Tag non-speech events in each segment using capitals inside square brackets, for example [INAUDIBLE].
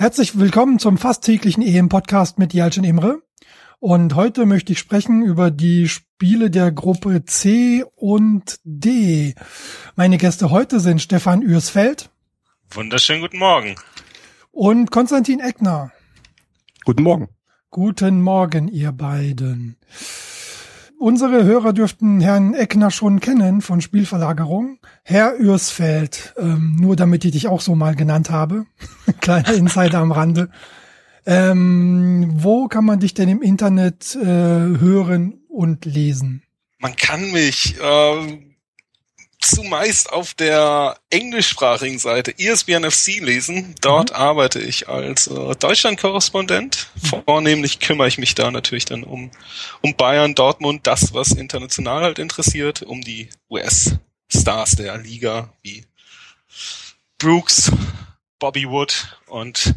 Herzlich willkommen zum fast täglichen EM-Podcast mit Jalcin Imre. Und heute möchte ich sprechen über die Spiele der Gruppe C und D. Meine Gäste heute sind Stefan Ürsfeld. Wunderschönen guten Morgen. Und Konstantin Eckner. Guten Morgen. Guten Morgen, ihr beiden. Unsere Hörer dürften Herrn Eckner schon kennen von Spielverlagerung. Herr Ürsfeld, ähm, nur damit ich dich auch so mal genannt habe. [LAUGHS] Kleiner Insider am Rande. Ähm, wo kann man dich denn im Internet äh, hören und lesen? Man kann mich äh, zumeist auf der englischsprachigen Seite ESPNFC lesen. Dort mhm. arbeite ich als äh, Deutschland-Korrespondent. Mhm. Vornehmlich kümmere ich mich da natürlich dann um, um Bayern, Dortmund, das, was international halt interessiert, um die US-Stars der Liga wie Brooks, Bobby Wood und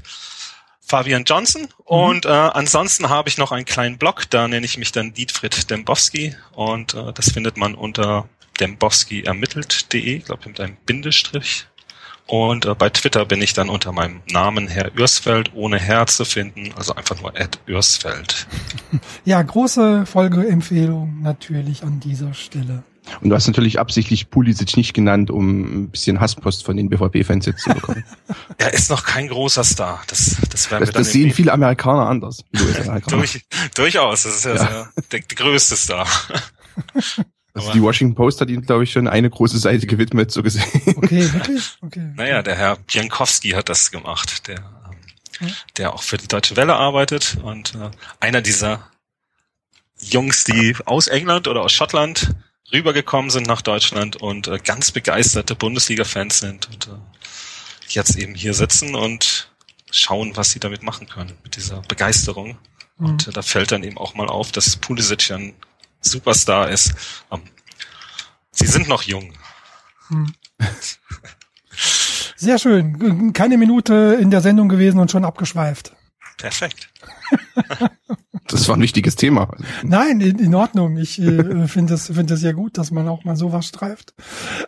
Fabian Johnson. Mhm. Und äh, ansonsten habe ich noch einen kleinen Blog, da nenne ich mich dann Dietfried Dembowski und äh, das findet man unter Dembowski ermittelt.de, ich glaube mit einem Bindestrich. Und äh, bei Twitter bin ich dann unter meinem Namen Herr Ürsfeld ohne Herr zu finden, also einfach nur Ed Ürsfeld. [LAUGHS] Ja, große Folgeempfehlung natürlich an dieser Stelle. Und du hast natürlich absichtlich Pulisic nicht genannt, um ein bisschen Hasspost von den BVB-Fans jetzt zu bekommen. [LAUGHS] er ist noch kein großer Star. Das, das werden das, wir dann Das sehen viele Amerikaner anders. Durch, durchaus. Das ist ja, ja. Der, der größte Star. [LAUGHS] Also die Washington Post hat ihm, glaube ich, schon eine große Seite gewidmet, so gesehen. Okay, [LAUGHS] wirklich? Okay. Naja, der Herr Biankowski hat das gemacht, der, ähm, der auch für die Deutsche Welle arbeitet und äh, einer dieser Jungs, die aus England oder aus Schottland rübergekommen sind nach Deutschland und äh, ganz begeisterte Bundesliga-Fans sind und äh, jetzt eben hier sitzen und schauen, was sie damit machen können, mit dieser Begeisterung. Mhm. Und äh, da fällt dann eben auch mal auf, dass Pulisic ja ein Superstar ist. Ähm, sie sind noch jung. Hm. Sehr schön. Keine Minute in der Sendung gewesen und schon abgeschweift. Perfekt. [LAUGHS] Das war ein wichtiges Thema. Nein, in, in Ordnung. Ich äh, finde es finde es ja gut, dass man auch mal sowas streift.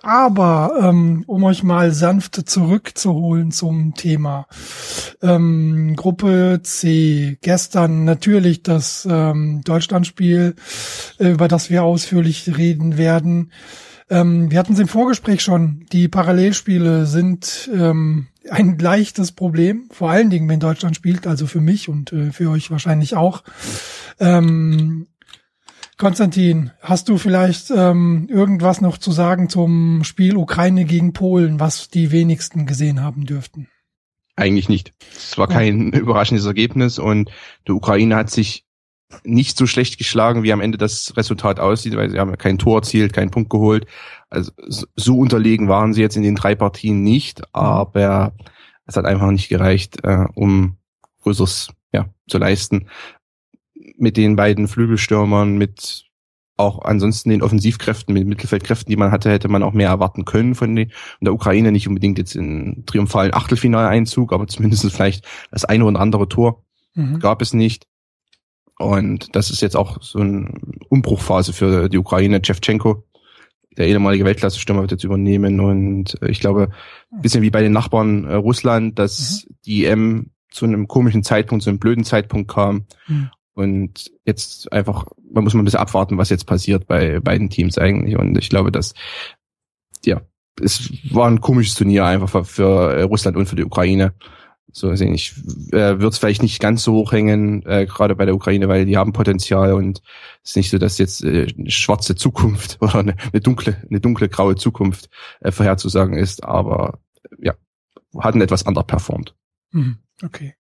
Aber ähm, um euch mal sanft zurückzuholen zum Thema ähm, Gruppe C. Gestern natürlich das ähm, Deutschlandspiel, äh, über das wir ausführlich reden werden. Ähm, wir hatten es im Vorgespräch schon. Die Parallelspiele sind ähm, ein leichtes Problem, vor allen Dingen, wenn Deutschland spielt, also für mich und äh, für euch wahrscheinlich auch. Ähm, Konstantin, hast du vielleicht ähm, irgendwas noch zu sagen zum Spiel Ukraine gegen Polen, was die wenigsten gesehen haben dürften? Eigentlich nicht. Es war kein oh. [LAUGHS] überraschendes Ergebnis und die Ukraine hat sich nicht so schlecht geschlagen, wie am Ende das Resultat aussieht, weil sie haben kein Tor erzielt, keinen Punkt geholt. Also so unterlegen waren sie jetzt in den drei Partien nicht, aber es hat einfach nicht gereicht, äh, um Größeres ja, zu leisten. Mit den beiden Flügelstürmern, mit auch ansonsten den Offensivkräften, mit Mittelfeldkräften, die man hatte, hätte man auch mehr erwarten können von den, der Ukraine. Nicht unbedingt jetzt in triumphalen Achtelfinaleinzug, aber zumindest vielleicht das eine oder andere Tor mhm. gab es nicht. Und das ist jetzt auch so eine Umbruchphase für die Ukraine. Chevchenko, der ehemalige Weltklasse-Stürmer, wird jetzt übernehmen. Und äh, ich glaube, ein bisschen wie bei den Nachbarn äh, Russland, dass mhm. die EM zu einem komischen Zeitpunkt, zu einem blöden Zeitpunkt kam. Mhm. Und jetzt einfach, man muss mal ein bisschen abwarten, was jetzt passiert bei beiden Teams eigentlich. Und ich glaube, dass, ja, es war ein komisches Turnier einfach für, für äh, Russland und für die Ukraine. So sehen ich äh, wird es vielleicht nicht ganz so hoch hängen, äh, gerade bei der Ukraine, weil die haben Potenzial und es ist nicht so, dass jetzt äh, eine schwarze Zukunft [LAUGHS] oder eine, eine dunkle, eine dunkle graue Zukunft äh, vorherzusagen ist, aber ja, hatten etwas anders performt. Mhm, okay.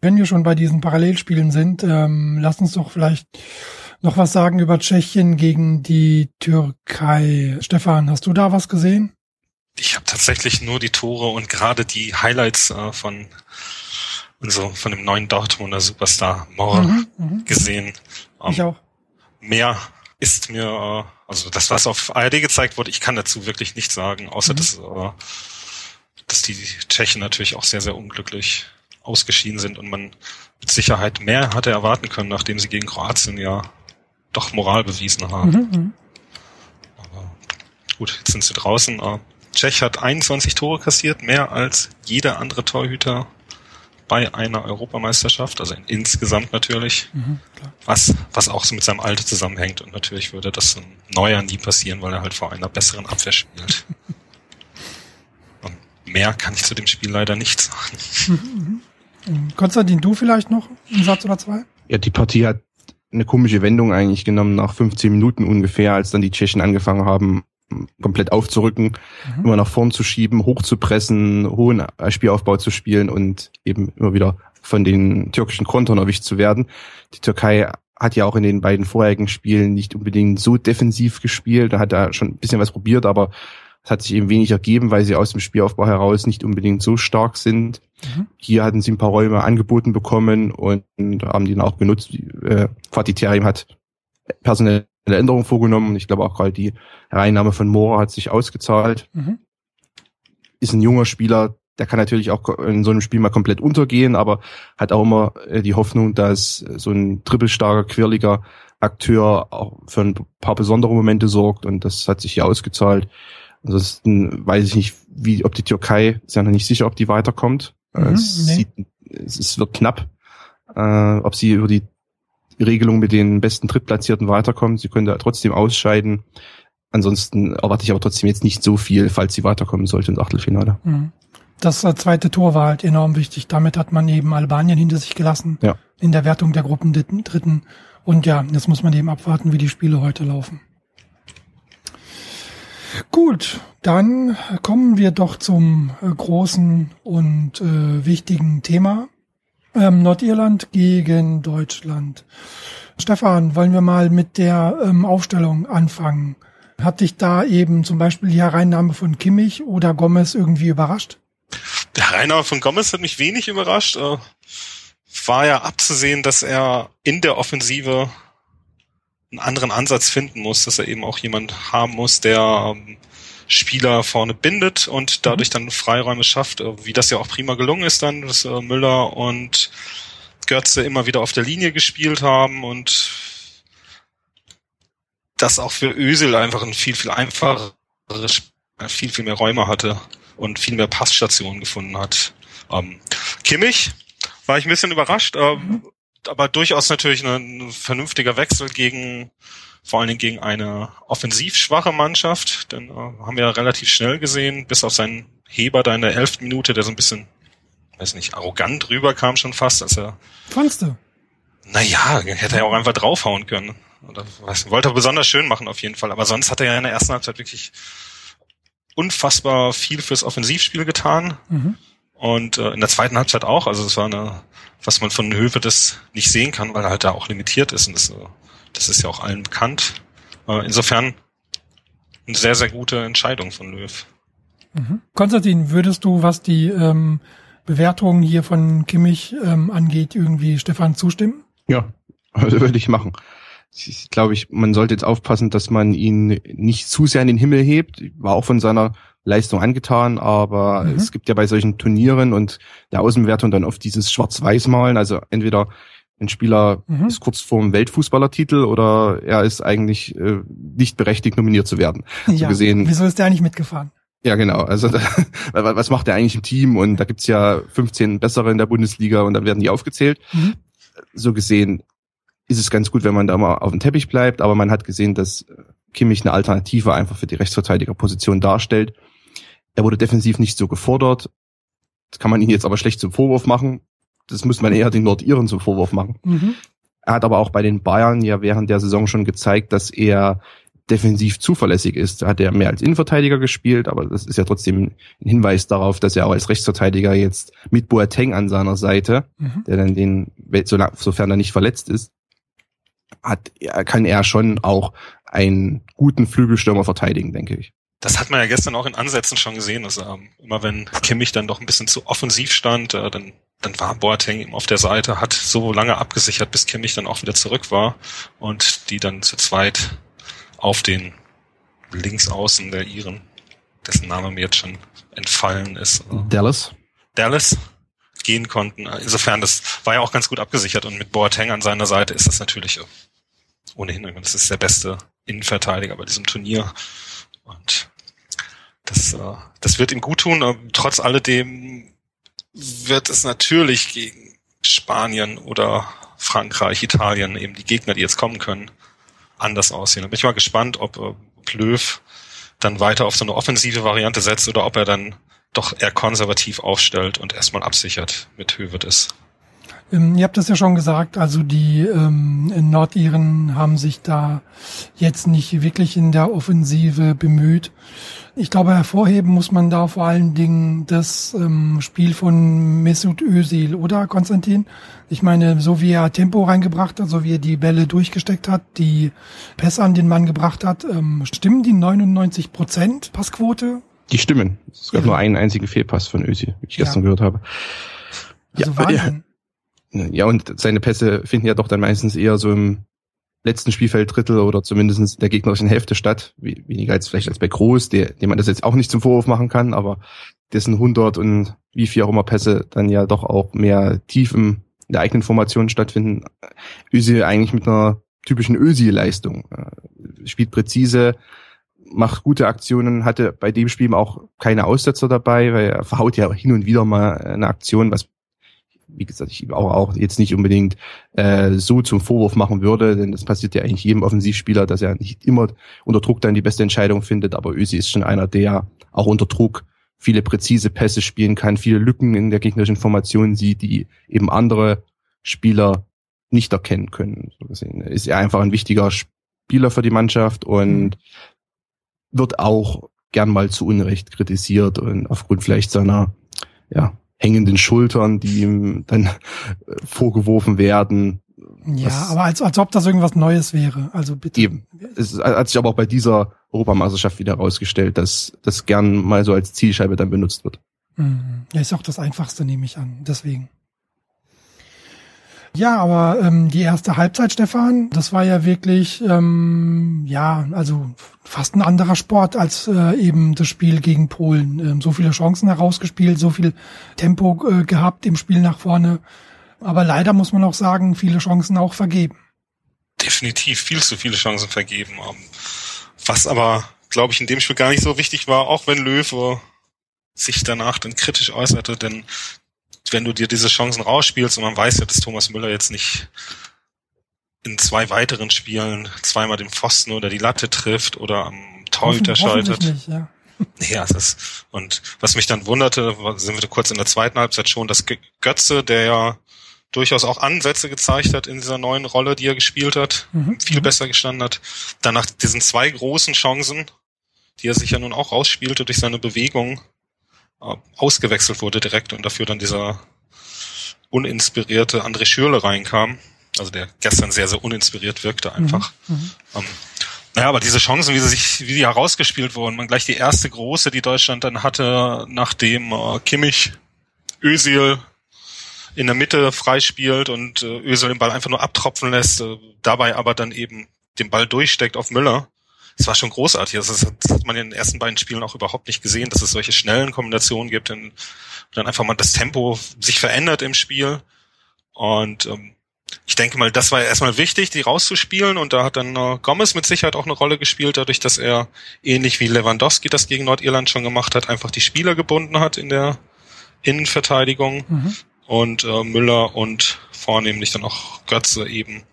Wenn wir schon bei diesen Parallelspielen sind, ähm, lass uns doch vielleicht noch was sagen über Tschechien gegen die Türkei. Stefan, hast du da was gesehen? ich habe tatsächlich nur die Tore und gerade die Highlights äh, von so von dem neuen Dortmunder Superstar Moore mhm, mhm. gesehen. Ähm, ich auch. Mehr ist mir, äh, also das, was auf ARD gezeigt wurde, ich kann dazu wirklich nichts sagen, außer mhm. dass, äh, dass die Tschechen natürlich auch sehr, sehr unglücklich ausgeschieden sind und man mit Sicherheit mehr hatte erwarten können, nachdem sie gegen Kroatien ja doch Moral bewiesen haben. Mhm, mhm. Aber gut, jetzt sind sie draußen. Äh, Tschech hat 21 Tore kassiert, mehr als jeder andere Torhüter bei einer Europameisterschaft, also insgesamt natürlich, mhm, was, was auch so mit seinem Alter zusammenhängt. Und natürlich würde das ein Neuer nie passieren, weil er halt vor einer besseren Abwehr spielt. [LAUGHS] Und mehr kann ich zu dem Spiel leider nicht sagen. Mhm, mhm. Konstantin, du vielleicht noch einen Satz oder zwei? Ja, die Partie hat eine komische Wendung eigentlich genommen nach 15 Minuten ungefähr, als dann die Tschechen angefangen haben, komplett aufzurücken, mhm. immer nach vorn zu schieben, hochzupressen, hohen Spielaufbau zu spielen und eben immer wieder von den türkischen Kontern erwischt zu werden. Die Türkei hat ja auch in den beiden vorherigen Spielen nicht unbedingt so defensiv gespielt, da hat er schon ein bisschen was probiert, aber es hat sich eben wenig ergeben, weil sie aus dem Spielaufbau heraus nicht unbedingt so stark sind. Mhm. Hier hatten sie ein paar Räume angeboten bekommen und, haben die dann auch genutzt. Äh, Fatih Terim hat personelle Änderungen vorgenommen. Ich glaube auch gerade die Hereinnahme von Moore hat sich ausgezahlt. Mhm. Ist ein junger Spieler, der kann natürlich auch in so einem Spiel mal komplett untergehen, aber hat auch immer äh, die Hoffnung, dass so ein trippelstarker, quirliger Akteur auch für ein paar besondere Momente sorgt und das hat sich hier ausgezahlt. Ansonsten weiß ich nicht, wie, ob die Türkei, ist ja noch nicht sicher, ob die weiterkommt. Mhm, es, nee. sieht, es, wird knapp, äh, ob sie über die Regelung mit den besten Drittplatzierten weiterkommen. Sie können da trotzdem ausscheiden. Ansonsten erwarte ich aber trotzdem jetzt nicht so viel, falls sie weiterkommen sollte ins Achtelfinale. Mhm. Das zweite Tor war halt enorm wichtig. Damit hat man eben Albanien hinter sich gelassen ja. in der Wertung der Gruppen Dritten. Und ja, jetzt muss man eben abwarten, wie die Spiele heute laufen. Gut, dann kommen wir doch zum äh, großen und äh, wichtigen Thema. Ähm, Nordirland gegen Deutschland. Stefan, wollen wir mal mit der ähm, Aufstellung anfangen? Hat dich da eben zum Beispiel die Hereinnahme von Kimmich oder Gomez irgendwie überrascht? Der Hereinnahme von Gomez hat mich wenig überrascht. Äh, war ja abzusehen, dass er in der Offensive einen anderen Ansatz finden muss, dass er eben auch jemand haben muss, der ähm, Spieler vorne bindet und dadurch dann Freiräume schafft, äh, wie das ja auch prima gelungen ist dann, dass äh, Müller und Götze immer wieder auf der Linie gespielt haben und das auch für Ösel einfach ein viel, viel einfacheres, viel, viel mehr Räume hatte und viel mehr Passstationen gefunden hat. Ähm, Kimmich war ich ein bisschen überrascht, äh, mhm. Aber durchaus natürlich ein, vernünftiger Wechsel gegen vor allen Dingen gegen eine offensiv schwache Mannschaft. Denn äh, haben wir relativ schnell gesehen, bis auf seinen Heber da in der elften Minute, der so ein bisschen, weiß nicht, arrogant rüberkam schon fast, als er. Fandst du? Naja, hätte er auch einfach draufhauen können. Oder was, wollte er besonders schön machen auf jeden Fall. Aber sonst hat er ja in der ersten Halbzeit wirklich unfassbar viel fürs Offensivspiel getan. Mhm. Und äh, in der zweiten Halbzeit auch. Also es war eine, was man von Höfe das nicht sehen kann, weil er halt da auch limitiert ist. Und das äh, das ist ja auch allen bekannt. Äh, insofern eine sehr, sehr gute Entscheidung von Löw. Mhm. Konstantin, würdest du, was die ähm, Bewertung hier von Kimmich ähm, angeht, irgendwie Stefan zustimmen? Ja, also [LAUGHS] würde ich machen. Ich glaube ich, man sollte jetzt aufpassen, dass man ihn nicht zu sehr in den Himmel hebt. War auch von seiner Leistung angetan, aber mhm. es gibt ja bei solchen Turnieren und der Außenwertung dann oft dieses Schwarz-Weiß-Malen. Also entweder ein Spieler mhm. ist kurz vorm Weltfußballertitel oder er ist eigentlich äh, nicht berechtigt, nominiert zu werden. Ja, so gesehen, wieso ist der eigentlich mitgefahren? Ja, genau. Also [LAUGHS] da, was macht er eigentlich im Team? Und da gibt's ja 15 bessere in der Bundesliga und dann werden die aufgezählt. Mhm. So gesehen ist es ganz gut, wenn man da mal auf dem Teppich bleibt, aber man hat gesehen, dass Kimmich eine Alternative einfach für die Rechtsverteidigerposition darstellt. Er wurde defensiv nicht so gefordert. Das kann man ihn jetzt aber schlecht zum Vorwurf machen das muss man eher den Nordiren zum Vorwurf machen. Mhm. Er hat aber auch bei den Bayern ja während der Saison schon gezeigt, dass er defensiv zuverlässig ist. Da hat er mehr als Innenverteidiger gespielt, aber das ist ja trotzdem ein Hinweis darauf, dass er auch als Rechtsverteidiger jetzt mit Boateng an seiner Seite, mhm. der dann den, sofern er nicht verletzt ist, hat, kann er schon auch einen guten Flügelstürmer verteidigen, denke ich. Das hat man ja gestern auch in Ansätzen schon gesehen, dass ähm, immer wenn Kimmich dann doch ein bisschen zu offensiv stand, äh, dann dann war Boateng eben auf der Seite, hat so lange abgesichert, bis Kimmich dann auch wieder zurück war und die dann zu zweit auf den Linksaußen der Iren, dessen Name mir jetzt schon entfallen ist. Dallas. Dallas gehen konnten. Insofern, das war ja auch ganz gut abgesichert und mit Boateng an seiner Seite ist das natürlich ohnehin, das ist der beste Innenverteidiger bei diesem Turnier und das, äh, das wird ihm gut tun. Trotz alledem wird es natürlich gegen Spanien oder Frankreich, Italien, eben die Gegner, die jetzt kommen können, anders aussehen. Da bin ich mal gespannt, ob äh, Löw dann weiter auf so eine offensive Variante setzt oder ob er dann doch eher konservativ aufstellt und erstmal absichert mit Hövedes. Ähm, ihr habt das ja schon gesagt, also die ähm, Nordiren haben sich da jetzt nicht wirklich in der Offensive bemüht. Ich glaube, hervorheben muss man da vor allen Dingen das ähm, Spiel von Mesut Özil, oder Konstantin? Ich meine, so wie er Tempo reingebracht hat, so wie er die Bälle durchgesteckt hat, die Pässe an den Mann gebracht hat, ähm, stimmen die 99 Prozent Passquote? Die stimmen. Es gab ja. nur einen einzigen Fehlpass von Özil, wie ich ja. gestern gehört habe. Also ja, Wahnsinn. Ja, und seine Pässe finden ja doch dann meistens eher so im letzten Spielfeld Drittel oder zumindest in der gegnerischen Hälfte statt. Weniger als vielleicht als bei Groß, der, dem man das jetzt auch nicht zum Vorwurf machen kann, aber dessen 100 und wie viel auch immer Pässe dann ja doch auch mehr tief im, in der eigenen Formation stattfinden. Özil eigentlich mit einer typischen Özil-Leistung. Äh, spielt präzise, macht gute Aktionen, hatte bei dem Spiel auch keine Aussetzer dabei, weil er verhaut ja hin und wieder mal eine Aktion, was wie gesagt, ich auch, auch jetzt nicht unbedingt äh, so zum Vorwurf machen würde, denn das passiert ja eigentlich jedem Offensivspieler, dass er nicht immer unter Druck dann die beste Entscheidung findet, aber Ösi ist schon einer, der auch unter Druck viele präzise Pässe spielen kann, viele Lücken in der gegnerischen Formation sieht, die eben andere Spieler nicht erkennen können. So gesehen ist er einfach ein wichtiger Spieler für die Mannschaft und mhm. wird auch gern mal zu Unrecht kritisiert und aufgrund vielleicht seiner ja, hängenden Schultern, die ihm dann äh, vorgeworfen werden. Ja, was, aber als, als ob das irgendwas Neues wäre. Also bitte. Eben. Es hat sich aber auch bei dieser Europameisterschaft wieder herausgestellt, dass das gern mal so als Zielscheibe dann benutzt wird. Mhm. Ja, ist auch das Einfachste, nehme ich an. Deswegen. Ja, aber ähm, die erste Halbzeit, Stefan, das war ja wirklich, ähm, ja, also fast ein anderer Sport als äh, eben das Spiel gegen Polen. Ähm, so viele Chancen herausgespielt, so viel Tempo äh, gehabt im Spiel nach vorne. Aber leider muss man auch sagen, viele Chancen auch vergeben. Definitiv viel zu viele Chancen vergeben. Was aber, glaube ich, in dem Spiel gar nicht so wichtig war, auch wenn Löwe sich danach dann kritisch äußerte, denn wenn du dir diese Chancen rausspielst und man weiß ja, dass Thomas Müller jetzt nicht in zwei weiteren Spielen zweimal den Pfosten oder die Latte trifft oder am Torhüter scheitert. Nicht, ja. [LAUGHS] Ja, das und was mich dann wunderte, sind wir kurz in der zweiten Halbzeit schon, dass Götze, der ja durchaus auch Ansätze gezeigt hat in dieser neuen Rolle, die er gespielt hat, mhm. viel mhm. besser gestanden hat, dann nach diesen zwei großen Chancen, die er sich ja nun auch rausspielte durch seine Bewegung, ausgewechselt wurde direkt und dafür dann dieser uninspirierte André Schürle reinkam. Also der gestern sehr, sehr uninspiriert wirkte einfach. Mhm. Mhm. Ähm, naja, aber diese Chancen, wie sie sich, wie die herausgespielt wurden, man gleich die erste große, die Deutschland dann hatte, nachdem äh, Kimmich Özil in der Mitte freispielt und äh, Özil den Ball einfach nur abtropfen lässt, äh, dabei aber dann eben den Ball durchsteckt auf Müller es war schon großartig. Also das, das, hat man in den ersten beiden Spielen auch überhaupt nicht gesehen, dass es solche schnellen Kombinationen gibt und dann einfach mal das Tempo sich verändert im Spiel. Und ähm, ich denke mal, das war ja erstmal wichtig, die rauszuspielen. Und da hat dann äh, Gomez mit Sicherheit auch eine Rolle gespielt, dadurch, dass er ähnlich wie Lewandowski das gegen Nordirland schon gemacht hat, einfach die Spieler gebunden hat in der Innenverteidigung. Mhm. Und äh, Müller und vornehmlich dann auch Götze eben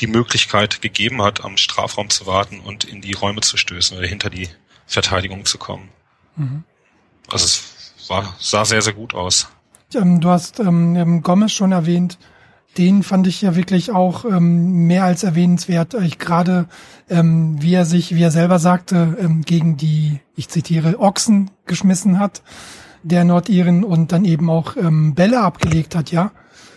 die Möglichkeit gegeben hat, am Strafraum zu warten und in die Räume zu stößen oder hinter die Verteidigung zu kommen. Mhm. Also es war, sah sehr, sehr gut aus. Ähm, du hast ähm, Gomez schon erwähnt. Den fand ich ja wirklich auch ähm, mehr als erwähnenswert. Ich gerade, ähm, wie er sich, wie er selber sagte, ähm, gegen die, ich zitiere, Ochsen geschmissen hat, der Nordiren und dann eben auch ähm, Bälle abgelegt hat, ja.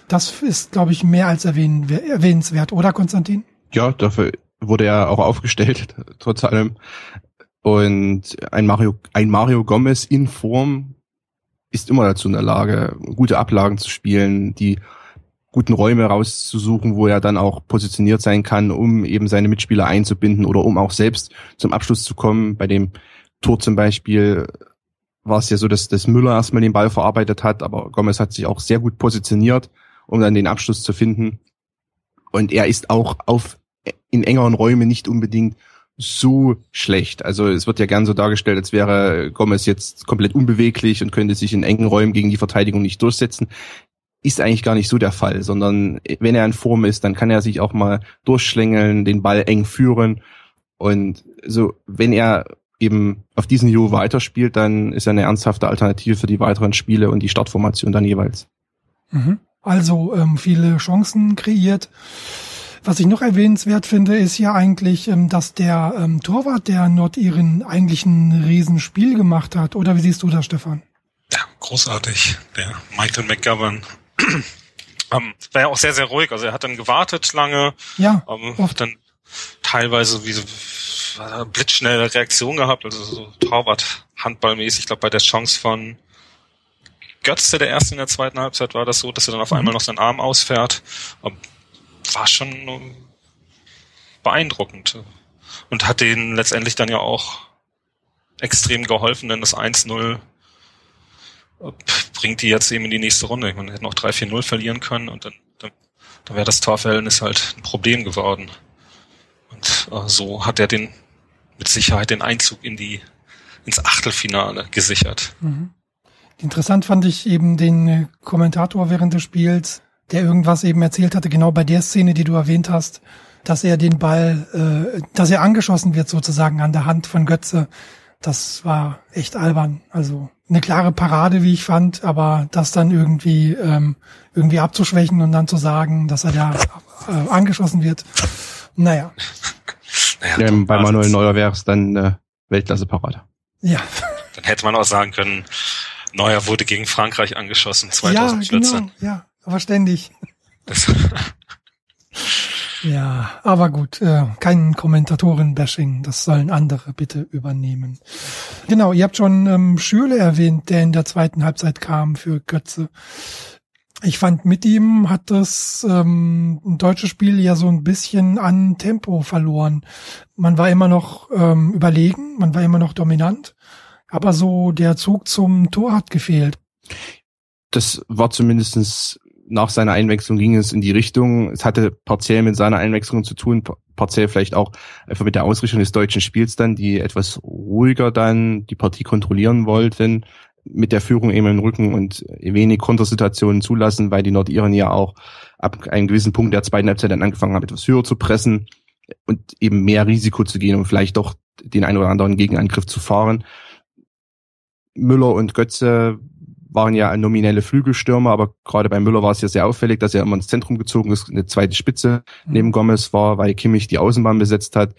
Das ist, glaube ich, mehr als erwähnenswert, oder Konstantin? Ja, dafür wurde er auch aufgestellt, [LAUGHS] trotz allem. Und ein Mario, ein Mario Gomez in Form ist immer dazu in der Lage, gute Ablagen zu spielen, die guten Räume rauszusuchen, wo er dann auch positioniert sein kann, um eben seine Mitspieler einzubinden oder um auch selbst zum Abschluss zu kommen. Bei dem Tor zum Beispiel war es ja so, dass, dass Müller erstmal den Ball verarbeitet hat, aber Gomez hat sich auch sehr gut positioniert um dann den Abschluss zu finden. Und er ist auch auf in engeren Räumen nicht unbedingt so schlecht. Also es wird ja gern so dargestellt, als wäre Gomez jetzt komplett unbeweglich und könnte sich in engen Räumen gegen die Verteidigung nicht durchsetzen. Ist eigentlich gar nicht so der Fall, sondern wenn er in Form ist, dann kann er sich auch mal durchschlängeln, den Ball eng führen. Und so, wenn er eben auf diesem Niveau weiterspielt, dann ist er eine ernsthafte Alternative für die weiteren Spiele und die Startformation dann jeweils. Mhm. Also ähm, viele Chancen kreiert. Was ich noch erwähnenswert finde, ist ja eigentlich, ähm, dass der ähm, Torwart der Nordiren eigentlich ein Riesenspiel gemacht hat. Oder wie siehst du das, Stefan? Ja, großartig. Der Michael McGovern [CLEARS THROAT] ähm, war ja auch sehr, sehr ruhig. Also er hat dann gewartet lange. Ja. Ähm, oft. Dann teilweise wie so blitzschnelle Reaktion gehabt, also so Torwart handballmäßig. Ich glaube, bei der Chance von Götze, der erste in der zweiten Halbzeit, war das so, dass er dann auf einmal mhm. noch seinen Arm ausfährt. War schon beeindruckend. Und hat denen letztendlich dann ja auch extrem geholfen, denn das 1-0 bringt die jetzt eben in die nächste Runde. Man hätte noch 3-4-0 verlieren können und dann, dann, dann wäre das Torverhältnis halt ein Problem geworden. Und äh, so hat er den mit Sicherheit den Einzug in die ins Achtelfinale gesichert. Mhm. Interessant fand ich eben den äh, Kommentator während des Spiels, der irgendwas eben erzählt hatte, genau bei der Szene, die du erwähnt hast, dass er den Ball, äh, dass er angeschossen wird sozusagen an der Hand von Götze. Das war echt albern. Also eine klare Parade, wie ich fand, aber das dann irgendwie ähm, irgendwie abzuschwächen und dann zu sagen, dass er da äh, angeschossen wird. Naja. naja ja, bei Manuel Neuer wäre es dann äh, Weltklasse-Parade. Ja. Dann hätte man auch sagen können, Neuer wurde gegen Frankreich angeschossen 2014. Ja, genau, ja, aber ständig. ja, aber gut, äh, kein Kommentatoren-Bashing, das sollen andere bitte übernehmen. Genau, ihr habt schon ähm, Schürle erwähnt, der in der zweiten Halbzeit kam für Götze. Ich fand, mit ihm hat das ähm, deutsche Spiel ja so ein bisschen an Tempo verloren. Man war immer noch ähm, überlegen, man war immer noch dominant, aber so der Zug zum Tor hat gefehlt. Das war zumindestens nach seiner Einwechslung ging es in die Richtung. Es hatte partiell mit seiner Einwechslung zu tun, partiell vielleicht auch einfach mit der Ausrichtung des deutschen Spiels dann, die etwas ruhiger dann die Partie kontrollieren wollten, mit der Führung eben im Rücken und wenig Kontersituationen zulassen, weil die Nordiren ja auch ab einem gewissen Punkt der zweiten Halbzeit dann angefangen haben, etwas höher zu pressen und eben mehr Risiko zu gehen und vielleicht doch den einen oder anderen Gegenangriff zu fahren. Müller und Götze waren ja nominelle Flügelstürmer, aber gerade bei Müller war es ja sehr auffällig, dass er immer ins Zentrum gezogen ist, eine zweite Spitze mhm. neben Gomez war, weil Kimmich die Außenbahn besetzt hat.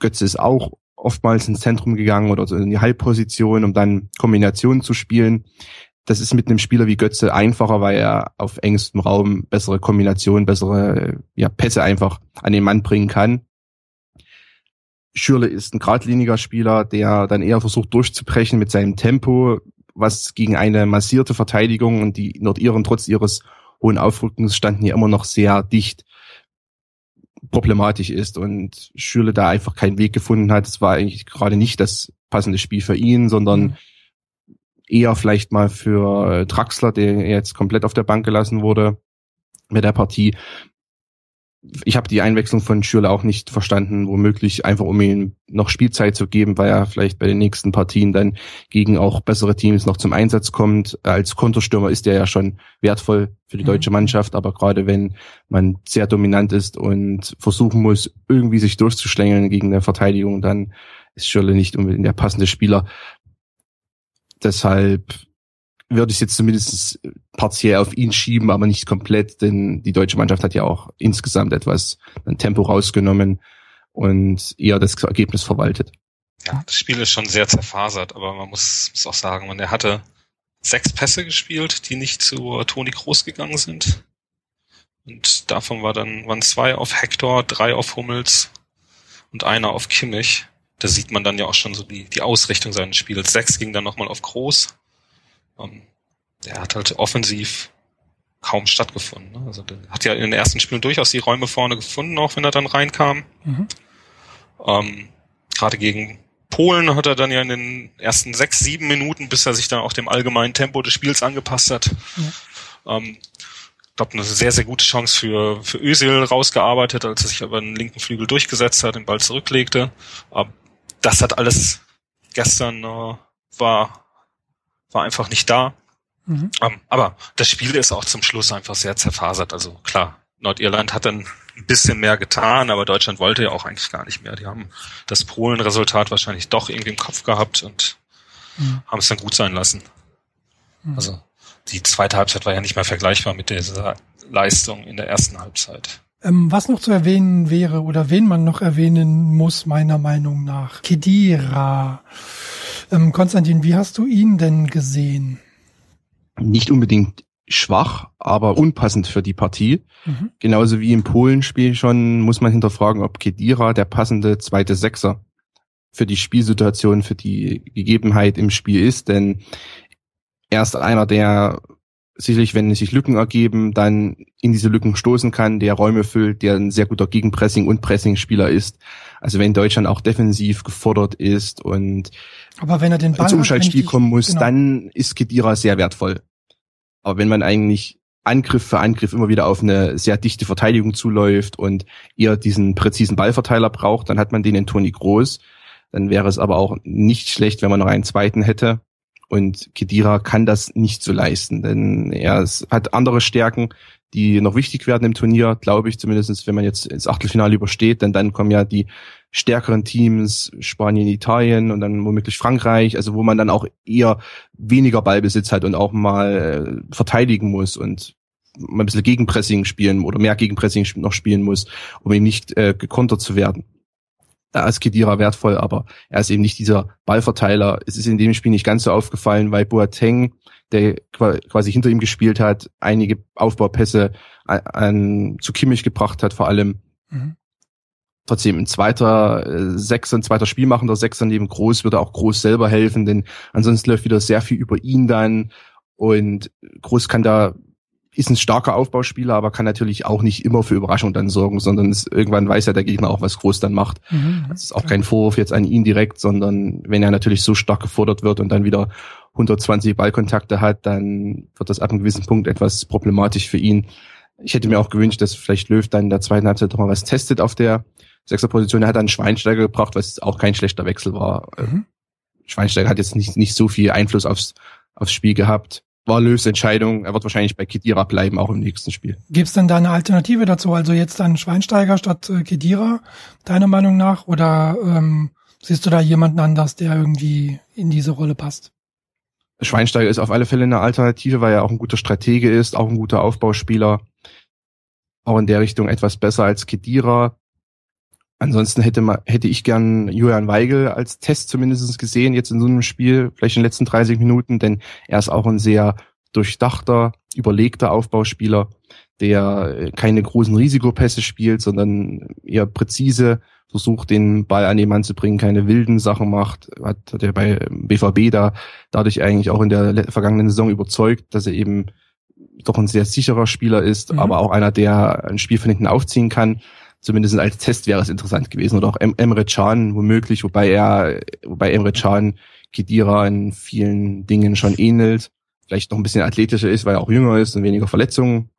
Götze ist auch oftmals ins Zentrum gegangen oder in die Halbposition, um dann Kombinationen zu spielen. Das ist mit einem Spieler wie Götze einfacher, weil er auf engstem Raum bessere Kombinationen, bessere ja, Pässe einfach an den Mann bringen kann. Schürle ist ein geradliniger Spieler, der dann eher versucht durchzubrechen mit seinem Tempo, was gegen eine massierte Verteidigung und die Nordiren trotz ihres hohen Aufrückens standen ja immer noch sehr dicht problematisch ist und Schürle da einfach keinen Weg gefunden hat. Es war eigentlich gerade nicht das passende Spiel für ihn, sondern mhm. eher vielleicht mal für Draxler, der jetzt komplett auf der Bank gelassen wurde mit der Partie ich habe die Einwechslung von Schürle auch nicht verstanden, womöglich einfach um ihm noch Spielzeit zu geben, weil er vielleicht bei den nächsten Partien dann gegen auch bessere Teams noch zum Einsatz kommt. Als Konterstürmer ist er ja schon wertvoll für die mhm. deutsche Mannschaft, aber gerade wenn man sehr dominant ist und versuchen muss, irgendwie sich durchzuschlängeln gegen eine Verteidigung, dann ist Schürle nicht unbedingt der passende Spieler. Deshalb würde ich jetzt zumindest partiell auf ihn schieben, aber nicht komplett, denn die deutsche Mannschaft hat ja auch insgesamt etwas ein Tempo rausgenommen und eher das Ergebnis verwaltet. Ja, das Spiel ist schon sehr zerfasert, aber man muss, muss auch sagen, man, er hatte sechs Pässe gespielt, die nicht zu Toni Groß gegangen sind. Und davon war dann, waren zwei auf Hector, drei auf Hummels und einer auf Kimmich. Da sieht man dann ja auch schon so die, die Ausrichtung seines Spiels. Sechs ging dann nochmal auf Groß ähm, der hat halt offensiv kaum stattgefunden. Ne? Also der hat ja in den ersten Spielen durchaus die Räume vorne gefunden, auch wenn er dann reinkam. Mhm. Ähm, Gerade gegen Polen hat er dann ja in den ersten sechs, sieben Minuten, bis er sich dann auch dem allgemeinen Tempo des Spiels angepasst hat, ja. ähm, glaube, eine sehr, sehr gute Chance für, für Özil rausgearbeitet, als er sich aber den linken Flügel durchgesetzt hat, den Ball zurücklegte. Aber das hat alles gestern äh, war, war einfach nicht da. Mhm. Um, ähm, aber das Spiel ist auch zum Schluss einfach sehr zerfasert. Also klar, Nordirland hat dann ein bisschen mehr getan, aber Deutschland wollte ja auch eigentlich gar nicht mehr. Die haben das Polen-Resultat wahrscheinlich doch irgendwie im Kopf gehabt und mhm. haben es dann gut sein lassen. Mhm. Also die zweite Halbzeit war ja nicht mehr vergleichbar mit dieser Leistung in der ersten Halbzeit. Ähm, was noch zu erwähnen wäre oder wen man noch erwähnen muss, meiner Meinung nach, Kedira. Ähm, Konstantin, wie hast du ihn denn gesehen? Nicht unbedingt schwach, aber unpassend für die Partie. Mhm. Genauso wie im Polenspiel schon muss man hinterfragen, ob Kedira der passende zweite Sechser für die Spielsituation, für die Gegebenheit im Spiel ist, denn er ist einer, der sicherlich, wenn sich Lücken ergeben, dann in diese Lücken stoßen kann, der Räume füllt, der ein sehr guter Gegenpressing- und Pressing-Spieler ist. Also wenn Deutschland auch defensiv gefordert ist und aber wenn er den Ball ins Umschaltspiel hat, kommen muss, genau. dann ist Kedira sehr wertvoll. Aber wenn man eigentlich Angriff für Angriff immer wieder auf eine sehr dichte Verteidigung zuläuft und eher diesen präzisen Ballverteiler braucht, dann hat man den in Toni Groß. Dann wäre es aber auch nicht schlecht, wenn man noch einen zweiten hätte, und Kedira kann das nicht so leisten, denn er hat andere Stärken, die noch wichtig werden im Turnier, glaube ich, zumindest wenn man jetzt ins Achtelfinale übersteht, denn dann kommen ja die stärkeren Teams, Spanien, Italien und dann womöglich Frankreich, also wo man dann auch eher weniger Ballbesitz hat und auch mal äh, verteidigen muss und mal ein bisschen Gegenpressing spielen oder mehr Gegenpressing noch spielen muss, um eben nicht äh, gekontert zu werden ist Kedira wertvoll, aber er ist eben nicht dieser Ballverteiler. Es ist in dem Spiel nicht ganz so aufgefallen, weil Boateng, der quasi hinter ihm gespielt hat, einige Aufbaupässe an, an zu Kimmich gebracht hat, vor allem. Mhm. Trotzdem ein zweiter äh, Sechser, ein zweiter Spielmachender Sechser neben Groß würde auch Groß selber helfen, denn ansonsten läuft wieder sehr viel über ihn dann und Groß kann da ist ein starker Aufbauspieler, aber kann natürlich auch nicht immer für Überraschung dann sorgen, sondern ist, irgendwann weiß ja der Gegner auch, was Groß dann macht. Mhm, das ist auch kein Vorwurf jetzt an ihn direkt, sondern wenn er natürlich so stark gefordert wird und dann wieder 120 Ballkontakte hat, dann wird das ab einem gewissen Punkt etwas problematisch für ihn. Ich hätte mir auch gewünscht, dass vielleicht Löw dann in der zweiten Halbzeit doch mal was testet auf der sechster Position. Er hat dann Schweinsteiger gebracht, was auch kein schlechter Wechsel war. Mhm. Schweinsteiger hat jetzt nicht, nicht so viel Einfluss aufs, aufs Spiel gehabt war Löws Entscheidung. Er wird wahrscheinlich bei Kedira bleiben, auch im nächsten Spiel. Gibt es denn da eine Alternative dazu? Also jetzt dann Schweinsteiger statt äh, Kedira, deiner Meinung nach? Oder ähm, siehst du da jemanden anders, der irgendwie in diese Rolle passt? Schweinsteiger ist auf alle Fälle eine Alternative, weil er auch ein guter Stratege ist, auch ein guter Aufbauspieler. Auch in der Richtung etwas besser als Kedira. Ansonsten hätte, man, hätte ich gern Julian Weigel als Test zumindest gesehen, jetzt in so einem Spiel, vielleicht in den letzten 30 Minuten, denn er ist auch ein sehr durchdachter, überlegter Aufbauspieler, der keine großen Risikopässe spielt, sondern eher präzise versucht, den Ball an den Mann zu bringen, keine wilden Sachen macht, hat, hat er bei BVB da dadurch eigentlich auch in der vergangenen Saison überzeugt, dass er eben doch ein sehr sicherer Spieler ist, mhm. aber auch einer, der ein Spiel von hinten aufziehen kann zumindest als Test wäre es interessant gewesen. Oder auch Emre Can womöglich, wobei er, wobei Emre Can Kedira in vielen Dingen schon ähnelt. Vielleicht noch ein bisschen athletischer ist, weil er auch jünger ist und weniger Verletzungen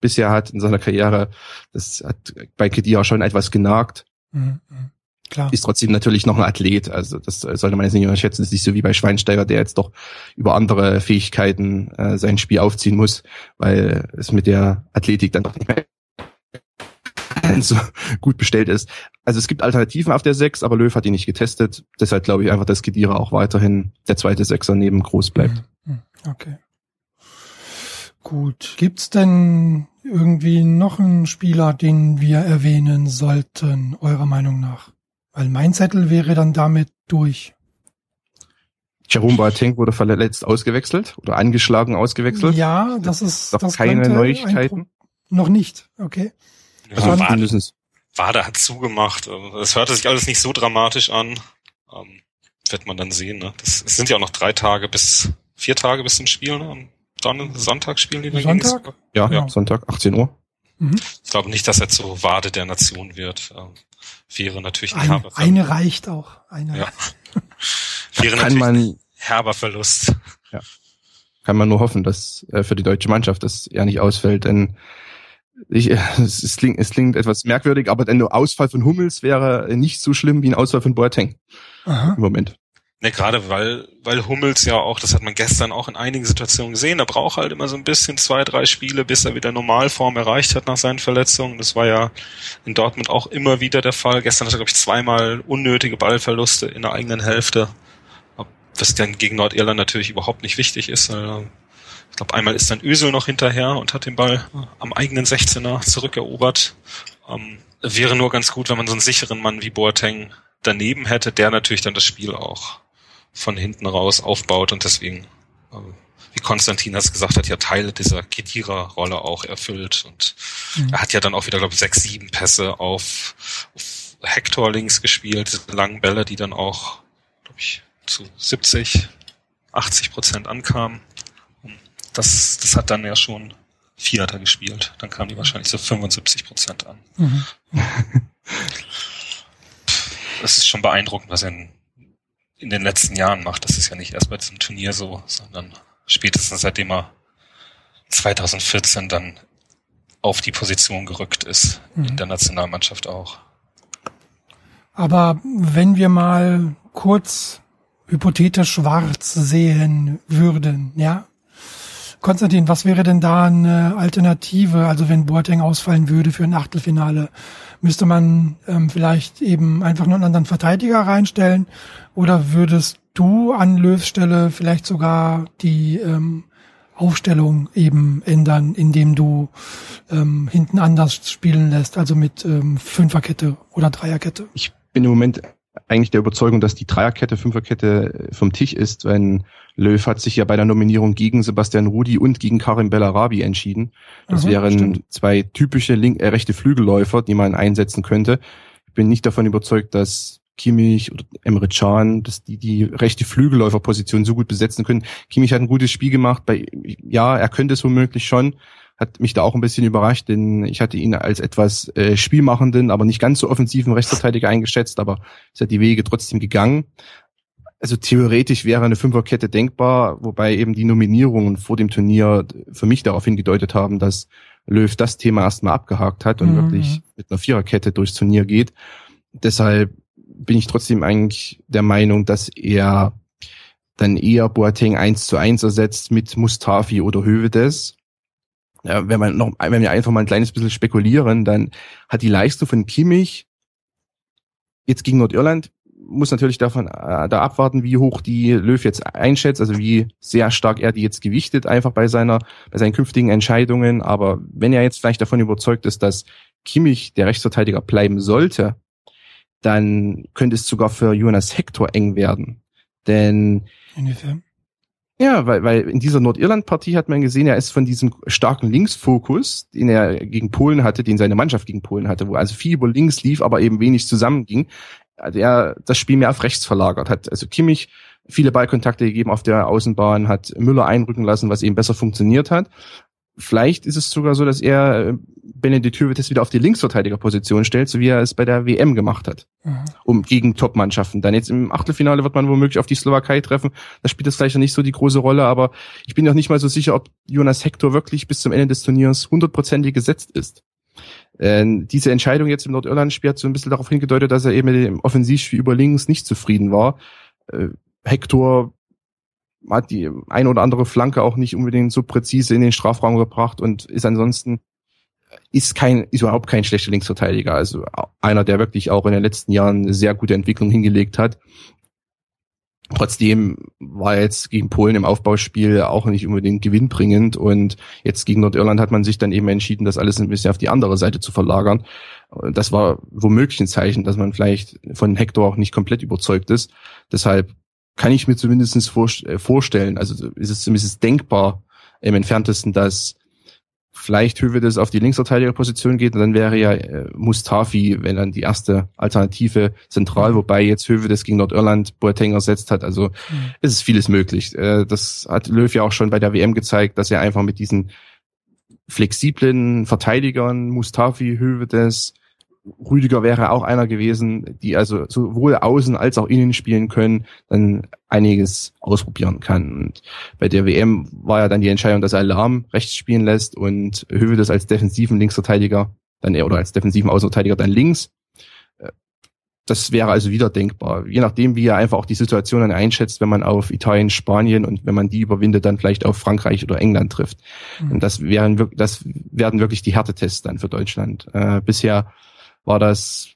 bisher hat in seiner Karriere. Das hat bei Kedira schon etwas genagt. Mhm, mhm. Klar. Ist trotzdem natürlich noch ein Athlet. Also das sollte man jetzt nicht unterschätzen. Das ist nicht so wie bei Schweinsteiger, der jetzt doch über andere Fähigkeiten äh, sein Spiel aufziehen muss, weil es mit der Athletik dann doch nicht mehr so [LAUGHS] gut bestellt ist. Also es gibt Alternativen auf der 6, aber Löw hat die nicht getestet. Deshalb glaube ich einfach, dass Kedira auch weiterhin der zweite Sechser neben Groß bleibt. Mhm. Mhm. Okay. Gut. Gibt's denn irgendwie noch einen Spieler, den wir erwähnen sollten, eurer Meinung nach? Weil mein Zettel wäre dann damit durch. Jerome Boateng wurde verletzt ausgewechselt oder angeschlagen ausgewechselt. Ja, das ist das keine Neuigkeiten. Noch nicht, okay. Also ja, Wade, Wade hat zugemacht. Es hörte sich alles nicht so dramatisch an. Ähm, wird man dann sehen. Ne? Das, es sind ja auch noch drei Tage bis vier Tage bis zum Spiel. Ne? Am Don Sonntag spielen die Sonntag? Ja, ja, genau. Sonntag, 18 Uhr. Mhm. Ich glaube nicht, dass er zu Wade der Nation wird. Ähm, wäre natürlich ein, herber Eine reicht auch. Eine ja. [LAUGHS] wäre natürlich man, ein herber Verlust. Ja kann man nur hoffen, dass äh, für die deutsche Mannschaft das ja nicht ausfällt, denn ich, [LAUGHS] es, es, klingt, es klingt etwas merkwürdig, aber ein Ausfall von Hummels wäre nicht so schlimm wie ein Ausfall von Boateng Aha. im Moment. Ne, gerade weil, weil Hummels ja auch, das hat man gestern auch in einigen Situationen gesehen, er braucht halt immer so ein bisschen zwei, drei Spiele, bis er wieder Normalform erreicht hat nach seinen Verletzungen. Das war ja in Dortmund auch immer wieder der Fall. Gestern hat er, glaube ich, zweimal unnötige Ballverluste in der eigenen Hälfte. Was dann gegen Nordirland natürlich überhaupt nicht wichtig ist. Ich glaube, einmal ist dann Ösel noch hinterher und hat den Ball am eigenen 16er zurückerobert. Ähm, wäre nur ganz gut, wenn man so einen sicheren Mann wie Boateng daneben hätte, der natürlich dann das Spiel auch von hinten raus aufbaut und deswegen, äh, wie Konstantin das gesagt hat, ja Teile dieser Kedira-Rolle auch erfüllt. Und mhm. er hat ja dann auch wieder, glaube ich, sechs, sieben Pässe auf, auf Hector links gespielt, diese langen Bälle, die dann auch, glaube ich, zu 70, 80 Prozent ankamen. Das, das hat dann ja schon Vierter gespielt. Dann kamen die wahrscheinlich so 75 Prozent an. Mhm. Das ist schon beeindruckend, was er in in den letzten Jahren macht. Das ist ja nicht erst bei diesem Turnier so, sondern spätestens seitdem er 2014 dann auf die Position gerückt ist, mhm. in der Nationalmannschaft auch. Aber wenn wir mal kurz hypothetisch schwarz sehen würden, ja? Konstantin, was wäre denn da eine Alternative? Also wenn Boateng ausfallen würde für ein Achtelfinale, müsste man ähm, vielleicht eben einfach nur einen anderen Verteidiger reinstellen? Oder würdest du an Löws Stelle vielleicht sogar die ähm, Aufstellung eben ändern, indem du ähm, hinten anders spielen lässt, also mit ähm, Fünferkette oder Dreierkette? Ich bin im Moment eigentlich der Überzeugung, dass die Dreierkette, Fünferkette vom Tisch ist, wenn Löw hat sich ja bei der Nominierung gegen Sebastian Rudi und gegen Karim Bellarabi entschieden. Das mhm, wären stimmt. zwei typische link, äh, rechte Flügelläufer, die man einsetzen könnte. Ich bin nicht davon überzeugt, dass Kimmich oder Emre Can, dass die die rechte Flügelläuferposition so gut besetzen können. Kimmich hat ein gutes Spiel gemacht. Bei, ja, er könnte es womöglich schon. Hat mich da auch ein bisschen überrascht, denn ich hatte ihn als etwas äh, spielmachenden, aber nicht ganz so offensiven Rechtsverteidiger eingeschätzt, aber ist hat die Wege trotzdem gegangen. Also theoretisch wäre eine Fünferkette denkbar, wobei eben die Nominierungen vor dem Turnier für mich darauf hingedeutet haben, dass Löw das Thema erstmal abgehakt hat und mhm. wirklich mit einer Viererkette durchs Turnier geht. Deshalb bin ich trotzdem eigentlich der Meinung, dass er dann eher Boateng eins zu eins ersetzt mit Mustafi oder Hövedes. Ja, wenn man noch, wenn wir einfach mal ein kleines bisschen spekulieren, dann hat die Leistung von Kimmich jetzt gegen Nordirland muss natürlich davon äh, da abwarten, wie hoch die Löw jetzt einschätzt, also wie sehr stark er die jetzt gewichtet, einfach bei seiner, bei seinen künftigen Entscheidungen. Aber wenn er jetzt vielleicht davon überzeugt ist, dass Kimmich der Rechtsverteidiger bleiben sollte, dann könnte es sogar für Jonas Hector eng werden. Denn Inwiefern? Ja, weil, weil in dieser Nordirland-Partie hat man gesehen, er ist von diesem starken Linksfokus, den er gegen Polen hatte, den seine Mannschaft gegen Polen hatte, wo also viel über links lief, aber eben wenig zusammenging, der das Spiel mehr auf rechts verlagert hat. Also Kimmich viele Ballkontakte gegeben auf der Außenbahn, hat Müller einrücken lassen, was eben besser funktioniert hat. Vielleicht ist es sogar so, dass er äh, Benedikt Hövedes wieder auf die Linksverteidigerposition stellt, so wie er es bei der WM gemacht hat, mhm. um gegen Top-Mannschaften. Dann jetzt im Achtelfinale wird man womöglich auf die Slowakei treffen. Da spielt das vielleicht noch nicht so die große Rolle, aber ich bin noch nicht mal so sicher, ob Jonas Hector wirklich bis zum Ende des Turniers hundertprozentig gesetzt ist. Äh, diese Entscheidung jetzt im Nordirland-Spiel hat so ein bisschen darauf hingedeutet, dass er eben mit dem Offensivspiel über links nicht zufrieden war. Äh, Hector hat die ein oder andere Flanke auch nicht unbedingt so präzise in den Strafraum gebracht und ist ansonsten ist kein ist überhaupt kein schlechter Linksverteidiger, also einer, der wirklich auch in den letzten Jahren eine sehr gute Entwicklung hingelegt hat. Trotzdem war jetzt gegen Polen im Aufbauspiel auch nicht unbedingt gewinnbringend und jetzt gegen Nordirland hat man sich dann eben entschieden, das alles ein bisschen auf die andere Seite zu verlagern. Das war womöglich ein Zeichen, dass man vielleicht von Hector auch nicht komplett überzeugt ist. Deshalb kann ich mir zumindest äh, vorstellen, also ist es zumindest denkbar im entferntesten, dass vielleicht Hövedes auf die Linksverteidigerposition geht und dann wäre ja äh, Mustafi, wenn dann die erste Alternative zentral, wobei jetzt Hövedes gegen Nordirland Boateng ersetzt hat, also mhm. es ist vieles möglich. Äh, das hat Löw ja auch schon bei der WM gezeigt, dass er einfach mit diesen flexiblen Verteidigern, Mustafi, Hövedes, Rüdiger wäre auch einer gewesen, die also sowohl außen als auch innen spielen können, dann einiges ausprobieren kann. Und bei der WM war ja dann die Entscheidung, dass er Alarm rechts spielen lässt und Höwe das als defensiven Linksverteidiger dann oder als defensiven Außenverteidiger dann links. Das wäre also wieder denkbar. Je nachdem, wie er einfach auch die Situation dann einschätzt, wenn man auf Italien, Spanien und wenn man die überwindet, dann vielleicht auf Frankreich oder England trifft. Mhm. Und das wären, das werden wirklich die Härtetests dann für Deutschland. Äh, bisher war das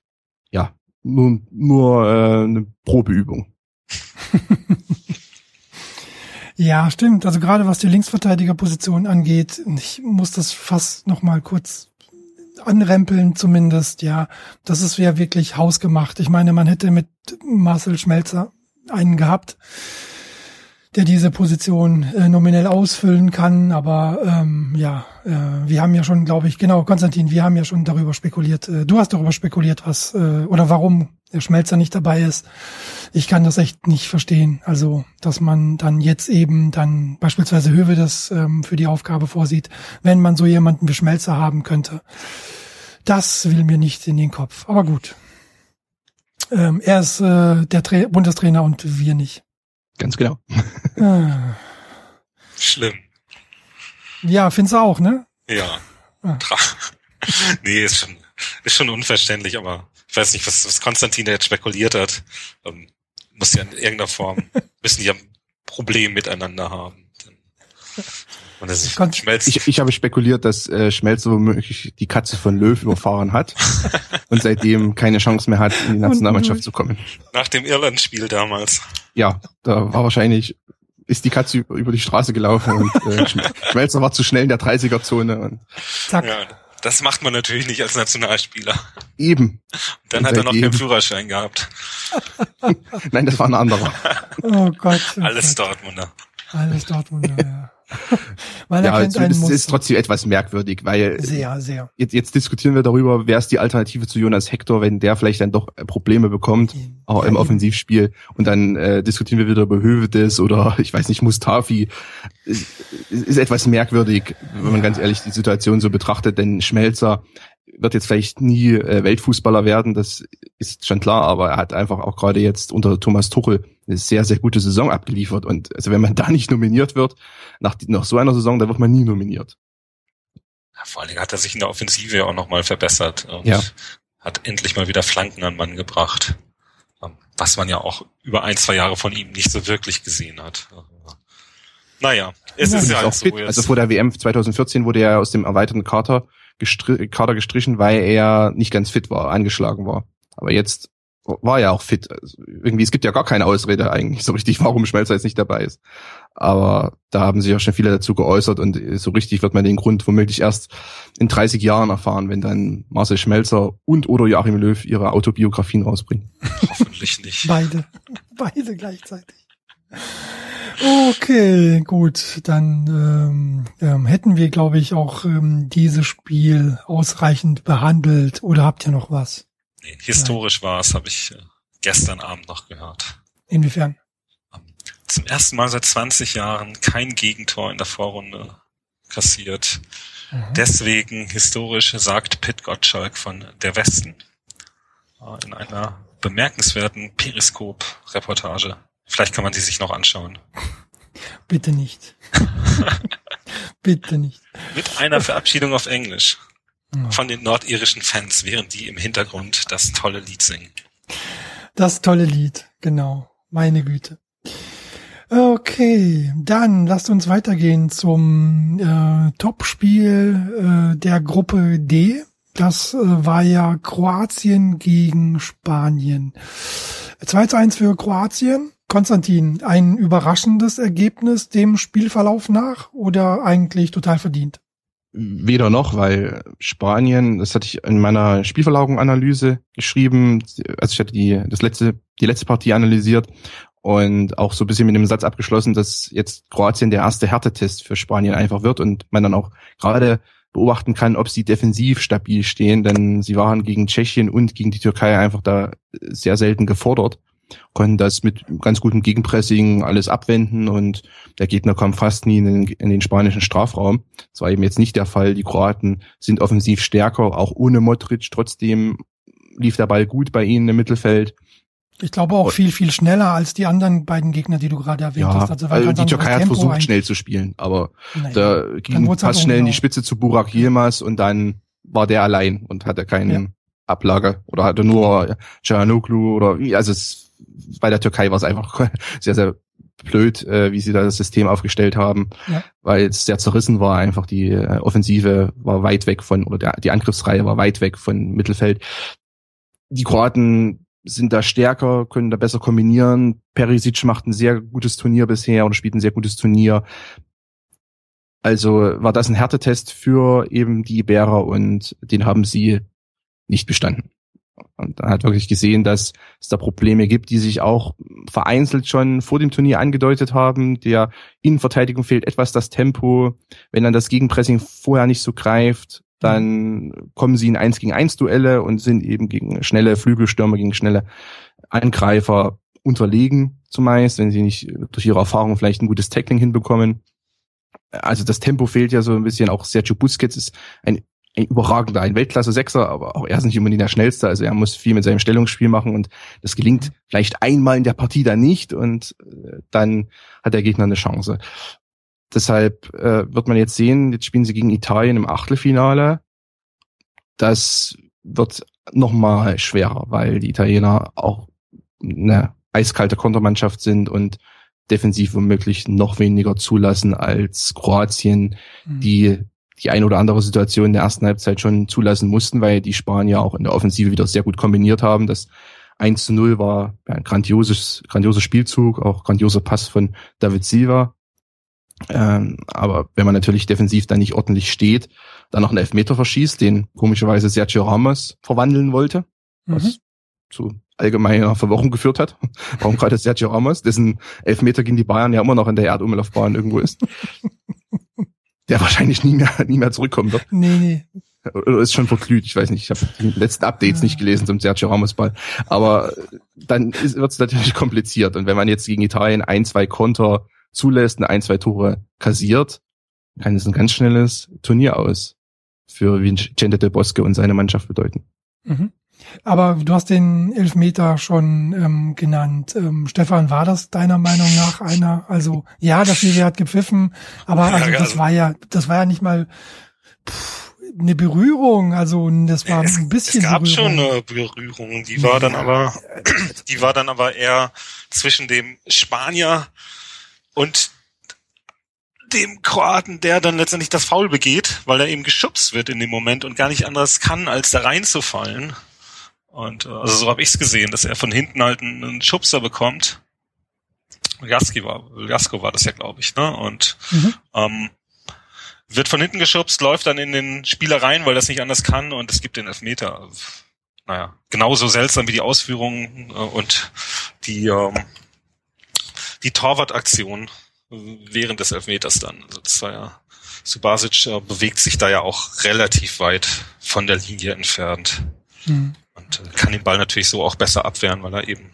ja nur, nur äh, eine Probeübung. [LAUGHS] ja, stimmt. Also gerade was die Linksverteidigerposition angeht, ich muss das fast noch mal kurz anrempeln zumindest, ja. Das ist ja wirklich hausgemacht. Ich meine, man hätte mit Marcel Schmelzer einen gehabt, der diese Position äh, nominell ausfüllen kann. Aber ähm, ja, äh, wir haben ja schon, glaube ich, genau, Konstantin, wir haben ja schon darüber spekuliert. Äh, du hast darüber spekuliert, was äh, oder warum der Schmelzer nicht dabei ist. Ich kann das echt nicht verstehen. Also, dass man dann jetzt eben dann beispielsweise Höwe das ähm, für die Aufgabe vorsieht, wenn man so jemanden wie Schmelzer haben könnte. Das will mir nicht in den Kopf. Aber gut. Ähm, er ist äh, der Tra Bundestrainer und wir nicht. Ganz genau. ah. Schlimm. Ja, findest du auch, ne? Ja. Ah. [LAUGHS] nee, ist schon, ist schon unverständlich, aber ich weiß nicht, was, was Konstantin da jetzt spekuliert hat. Ähm, muss ja in irgendeiner Form, [LAUGHS] müssen die ja ein Problem miteinander haben. Und das ist Schmelz. Ich, ich habe spekuliert, dass äh, Schmelz womöglich die Katze von Löw überfahren hat [LAUGHS] und seitdem keine Chance mehr hat, in die Nationalmannschaft zu kommen. Nach dem Irland-Spiel damals. Ja, da war wahrscheinlich ist die Katze über die Straße gelaufen und äh, [LAUGHS] Schmelzer war zu schnell in der 30er-Zone. Und Zack. Ja, das macht man natürlich nicht als Nationalspieler. Eben. Und dann und hat er noch keinen Führerschein gehabt. [LAUGHS] Nein, das war ein anderer. Oh Gott. Oh Alles Dortmunder. Alles Dortmunder, ja. [LAUGHS] weil ja, das ist trotzdem etwas merkwürdig, weil sehr, sehr. Jetzt, jetzt diskutieren wir darüber, wer ist die Alternative zu Jonas Hector, wenn der vielleicht dann doch äh, Probleme bekommt, auch im Offensivspiel. Und dann äh, diskutieren wir wieder über Hövedes oder [LAUGHS] ich weiß nicht, Mustafi. Ist, ist etwas merkwürdig, wenn man ganz ehrlich die Situation so betrachtet, denn Schmelzer wird jetzt vielleicht nie äh, Weltfußballer werden, das ist schon klar, aber er hat einfach auch gerade jetzt unter Thomas Tuchel eine sehr, sehr gute Saison abgeliefert. Und also wenn man da nicht nominiert wird, nach, nach so einer Saison, da wird man nie nominiert. Ja, vor allen Dingen hat er sich in der Offensive auch nochmal verbessert und ja. hat endlich mal wieder Flanken an Mann gebracht. Ähm, was man ja auch über ein, zwei Jahre von ihm nicht so wirklich gesehen hat. Naja, es ja, ist ja halt so jetzt. Also vor der WM 2014 wurde er aus dem erweiterten Kader gestri Kader gestrichen, weil er nicht ganz fit war, angeschlagen war. Aber jetzt war er auch fit. Also irgendwie, es gibt ja gar keine Ausrede eigentlich so richtig, warum Schmelzer jetzt nicht dabei ist. Aber da haben sich auch schon viele dazu geäußert und so richtig wird man den Grund womöglich erst in 30 Jahren erfahren, wenn dann Marcel Schmelzer und oder Joachim Löw ihre Autobiografien rausbringen. Hoffentlich nicht. Beide. [LAUGHS] Beide gleichzeitig. Okay, gut, dann ähm, ähm, hätten wir, glaube ich, auch ähm, dieses Spiel ausreichend behandelt. Oder habt ihr noch was? Nee, historisch war es, habe ich äh, gestern Abend noch gehört. Inwiefern? Zum ersten Mal seit 20 Jahren kein Gegentor in der Vorrunde kassiert. Mhm. Deswegen historisch sagt Pitt Gottschalk von der Westen äh, in einer bemerkenswerten Periskop-Reportage Vielleicht kann man sie sich noch anschauen. Bitte nicht. [LAUGHS] Bitte nicht. Mit einer Verabschiedung auf Englisch von den nordirischen Fans, während die im Hintergrund das tolle Lied singen. Das tolle Lied, genau. Meine Güte. Okay, dann lasst uns weitergehen zum äh, Topspiel äh, der Gruppe D. Das äh, war ja Kroatien gegen Spanien. 2 zu 1 für Kroatien. Konstantin, ein überraschendes Ergebnis dem Spielverlauf nach oder eigentlich total verdient? Weder noch, weil Spanien, das hatte ich in meiner Spielverlagerung-Analyse geschrieben, also ich hatte die, das letzte, die letzte Partie analysiert und auch so ein bisschen mit dem Satz abgeschlossen, dass jetzt Kroatien der erste Härtetest für Spanien einfach wird und man dann auch gerade beobachten kann, ob sie defensiv stabil stehen, denn sie waren gegen Tschechien und gegen die Türkei einfach da sehr selten gefordert konnten das mit ganz gutem Gegenpressing alles abwenden und der Gegner kam fast nie in den, in den spanischen Strafraum. Das war eben jetzt nicht der Fall. Die Kroaten sind offensiv stärker, auch ohne Modric. Trotzdem lief der Ball gut bei ihnen im Mittelfeld. Ich glaube auch viel, viel schneller als die anderen beiden Gegner, die du gerade erwähnt ja, hast. Also, also die Türkei hat versucht, ein. schnell zu spielen, aber naja, da ging fast halt schnell in die Spitze zu Burak Yilmaz und dann war der allein und hatte keinen ja. Ablage oder hatte nur Canoglu oder wie, also es, bei der Türkei war es einfach [LAUGHS] sehr, sehr blöd, äh, wie sie da das System aufgestellt haben, ja. weil es sehr zerrissen war. Einfach die äh, Offensive war weit weg von, oder der, die Angriffsreihe war weit weg von Mittelfeld. Die Kroaten sind da stärker, können da besser kombinieren. Perisic macht ein sehr gutes Turnier bisher oder spielt ein sehr gutes Turnier. Also war das ein Härtetest für eben die Iberer und den haben sie nicht bestanden. Und er hat wirklich gesehen, dass es da Probleme gibt, die sich auch vereinzelt schon vor dem Turnier angedeutet haben. Der Innenverteidigung fehlt etwas das Tempo. Wenn dann das Gegenpressing vorher nicht so greift, dann kommen sie in eins gegen eins Duelle und sind eben gegen schnelle Flügelstürmer, gegen schnelle Angreifer unterlegen zumeist, wenn sie nicht durch ihre Erfahrung vielleicht ein gutes Tackling hinbekommen. Also das Tempo fehlt ja so ein bisschen. Auch Sergio Busquets ist ein überragender, ein Weltklasse-Sechser, aber auch er ist nicht unbedingt der Schnellste. Also er muss viel mit seinem Stellungsspiel machen und das gelingt vielleicht einmal in der Partie dann nicht und äh, dann hat der Gegner eine Chance. Deshalb äh, wird man jetzt sehen, jetzt spielen sie gegen Italien im Achtelfinale. Das wird nochmal schwerer, weil die Italiener auch eine eiskalte Kontermannschaft sind und defensiv womöglich noch weniger zulassen als Kroatien, mhm. die die ein oder andere Situation in der ersten Halbzeit schon zulassen mussten, weil die Spanier auch in der Offensive wieder sehr gut kombiniert haben. Das 1 zu 0 war ein grandioses, grandioser Spielzug, auch grandioser Pass von David Silva. Ähm, aber wenn man natürlich defensiv dann nicht ordentlich steht, dann noch einen Elfmeter verschießt, den komischerweise Sergio Ramos verwandeln wollte, mhm. was zu allgemeiner Verwirrung geführt hat. Warum gerade Sergio Ramos, dessen Elfmeter gegen die Bayern ja immer noch in der Erdumlaufbahn irgendwo ist. [LAUGHS] der wahrscheinlich nie mehr, [LAUGHS] nie mehr zurückkommen wird. Nee, nee. Oder ist schon verglüht, ich weiß nicht, ich habe die letzten Updates ja. nicht gelesen zum Sergio Ramos Ball. Aber dann wird es natürlich [LAUGHS] kompliziert. Und wenn man jetzt gegen Italien ein, zwei Konter zulässt, ein, zwei Tore kassiert, kann es ein ganz schnelles Turnier aus für Vicente del Bosque und seine Mannschaft bedeuten. Mhm. Aber du hast den Elfmeter schon ähm, genannt. Ähm, Stefan, war das deiner Meinung nach einer? Also ja, das Schiri hat gepfiffen, aber also das war ja, das war ja nicht mal pff, eine Berührung. Also das war es, ein bisschen. Es gab Berührung. schon eine Berührung, die war dann aber, [CLEARS THROAT] die war dann aber eher zwischen dem Spanier und dem Kroaten, der dann letztendlich das Foul begeht, weil er eben geschubst wird in dem Moment und gar nicht anders kann, als da reinzufallen. Und äh, also so habe ich es gesehen, dass er von hinten halt einen, einen Schubser bekommt. Jaski war, Jasko war das ja, glaube ich, ne? Und mhm. ähm, wird von hinten geschubst, läuft dann in den Spieler rein, weil das nicht anders kann und es gibt den Elfmeter. Naja, genauso seltsam wie die Ausführungen äh, und die ähm, die Torwartaktion während des Elfmeters dann. Also das war ja, Subasic äh, bewegt sich da ja auch relativ weit von der Linie entfernt. Mhm. Und äh, kann den Ball natürlich so auch besser abwehren, weil er eben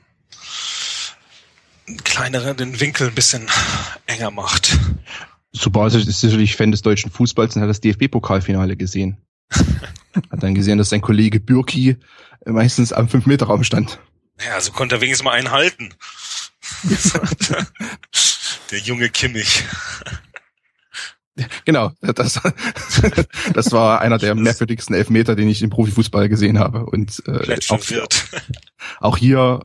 kleinere, den Winkel ein bisschen enger macht. Subasic ist sicherlich Fan des deutschen Fußballs und hat das DFB-Pokalfinale gesehen. [LAUGHS] hat dann gesehen, dass sein Kollege Bürki meistens am 5-Meter-Raum stand. Ja, so konnte er wenigstens mal einen halten. [LAUGHS] [LAUGHS] Der junge Kimmich. Genau, das, das war einer der merkwürdigsten Elfmeter, den ich im Profifußball gesehen habe. Und äh, auch, auch hier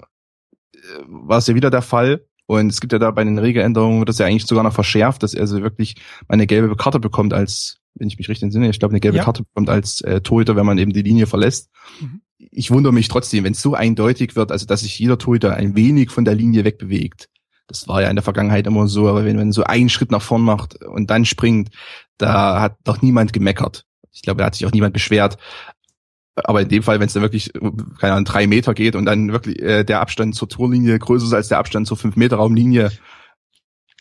äh, war es ja wieder der Fall. Und es gibt ja da bei den Regeländerungen, wird das ja eigentlich sogar noch verschärft, dass er so wirklich eine gelbe Karte bekommt als, wenn ich mich richtig entsinne, ich glaube eine gelbe ja. Karte bekommt als äh, Torhüter, wenn man eben die Linie verlässt. Mhm. Ich wundere mich trotzdem, wenn es so eindeutig wird, also dass sich jeder Torhüter ein wenig von der Linie wegbewegt das war ja in der Vergangenheit immer so, aber wenn man so einen Schritt nach vorn macht und dann springt, da hat doch niemand gemeckert. Ich glaube, da hat sich auch niemand beschwert. Aber in dem Fall, wenn es dann wirklich, keine Ahnung, drei Meter geht und dann wirklich äh, der Abstand zur Torlinie größer ist als der Abstand zur fünf Meter Raumlinie,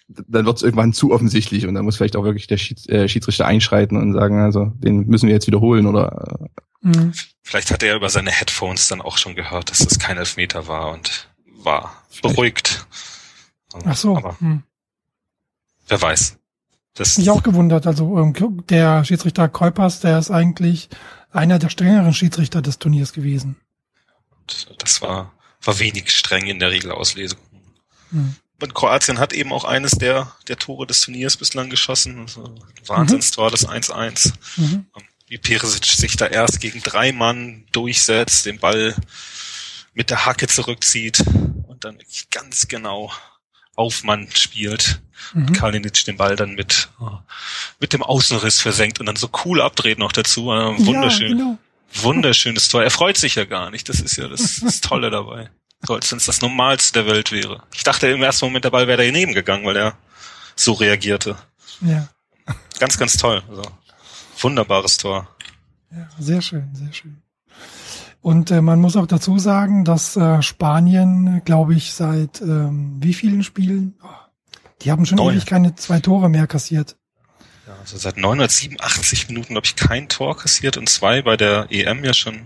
dann wird es irgendwann zu offensichtlich und dann muss vielleicht auch wirklich der Schieds äh, Schiedsrichter einschreiten und sagen, also den müssen wir jetzt wiederholen oder. Äh. Mhm. Vielleicht hat er über seine Headphones dann auch schon gehört, dass es kein Elfmeter war und war beruhigt. Ach so. Aber hm. Wer weiß. Das mich auch gewundert. Also ähm, der Schiedsrichter Keupers, der ist eigentlich einer der strengeren Schiedsrichter des Turniers gewesen. Und das war, war wenig streng in der Regelauslesung. Mhm. Und Kroatien hat eben auch eines der, der Tore des Turniers bislang geschossen. Also Wahnsinnstor, das 1-1. Mhm. Wie Peresic sich da erst gegen drei Mann durchsetzt, den Ball mit der Hacke zurückzieht und dann wirklich ganz genau auf Mann spielt. Mhm. Kalinic den Ball dann mit, mit dem Außenriss versenkt und dann so cool abdreht noch dazu. Äh, Wunderschön. Ja, genau. Wunderschönes Tor. Er freut sich ja gar nicht. Das ist ja das, das Tolle dabei. So, als wenn es das Normalste der Welt wäre. Ich dachte im ersten Moment, der Ball wäre daneben gegangen, weil er so reagierte. Ja. Ganz, ganz toll. Also, wunderbares Tor. Ja, sehr schön, sehr schön. Und äh, man muss auch dazu sagen, dass äh, Spanien, glaube ich, seit ähm, wie vielen Spielen? Oh, die haben schon Neun. ewig keine zwei Tore mehr kassiert. Ja, also seit 987 Minuten, glaube ich, kein Tor kassiert und zwei bei der EM ja schon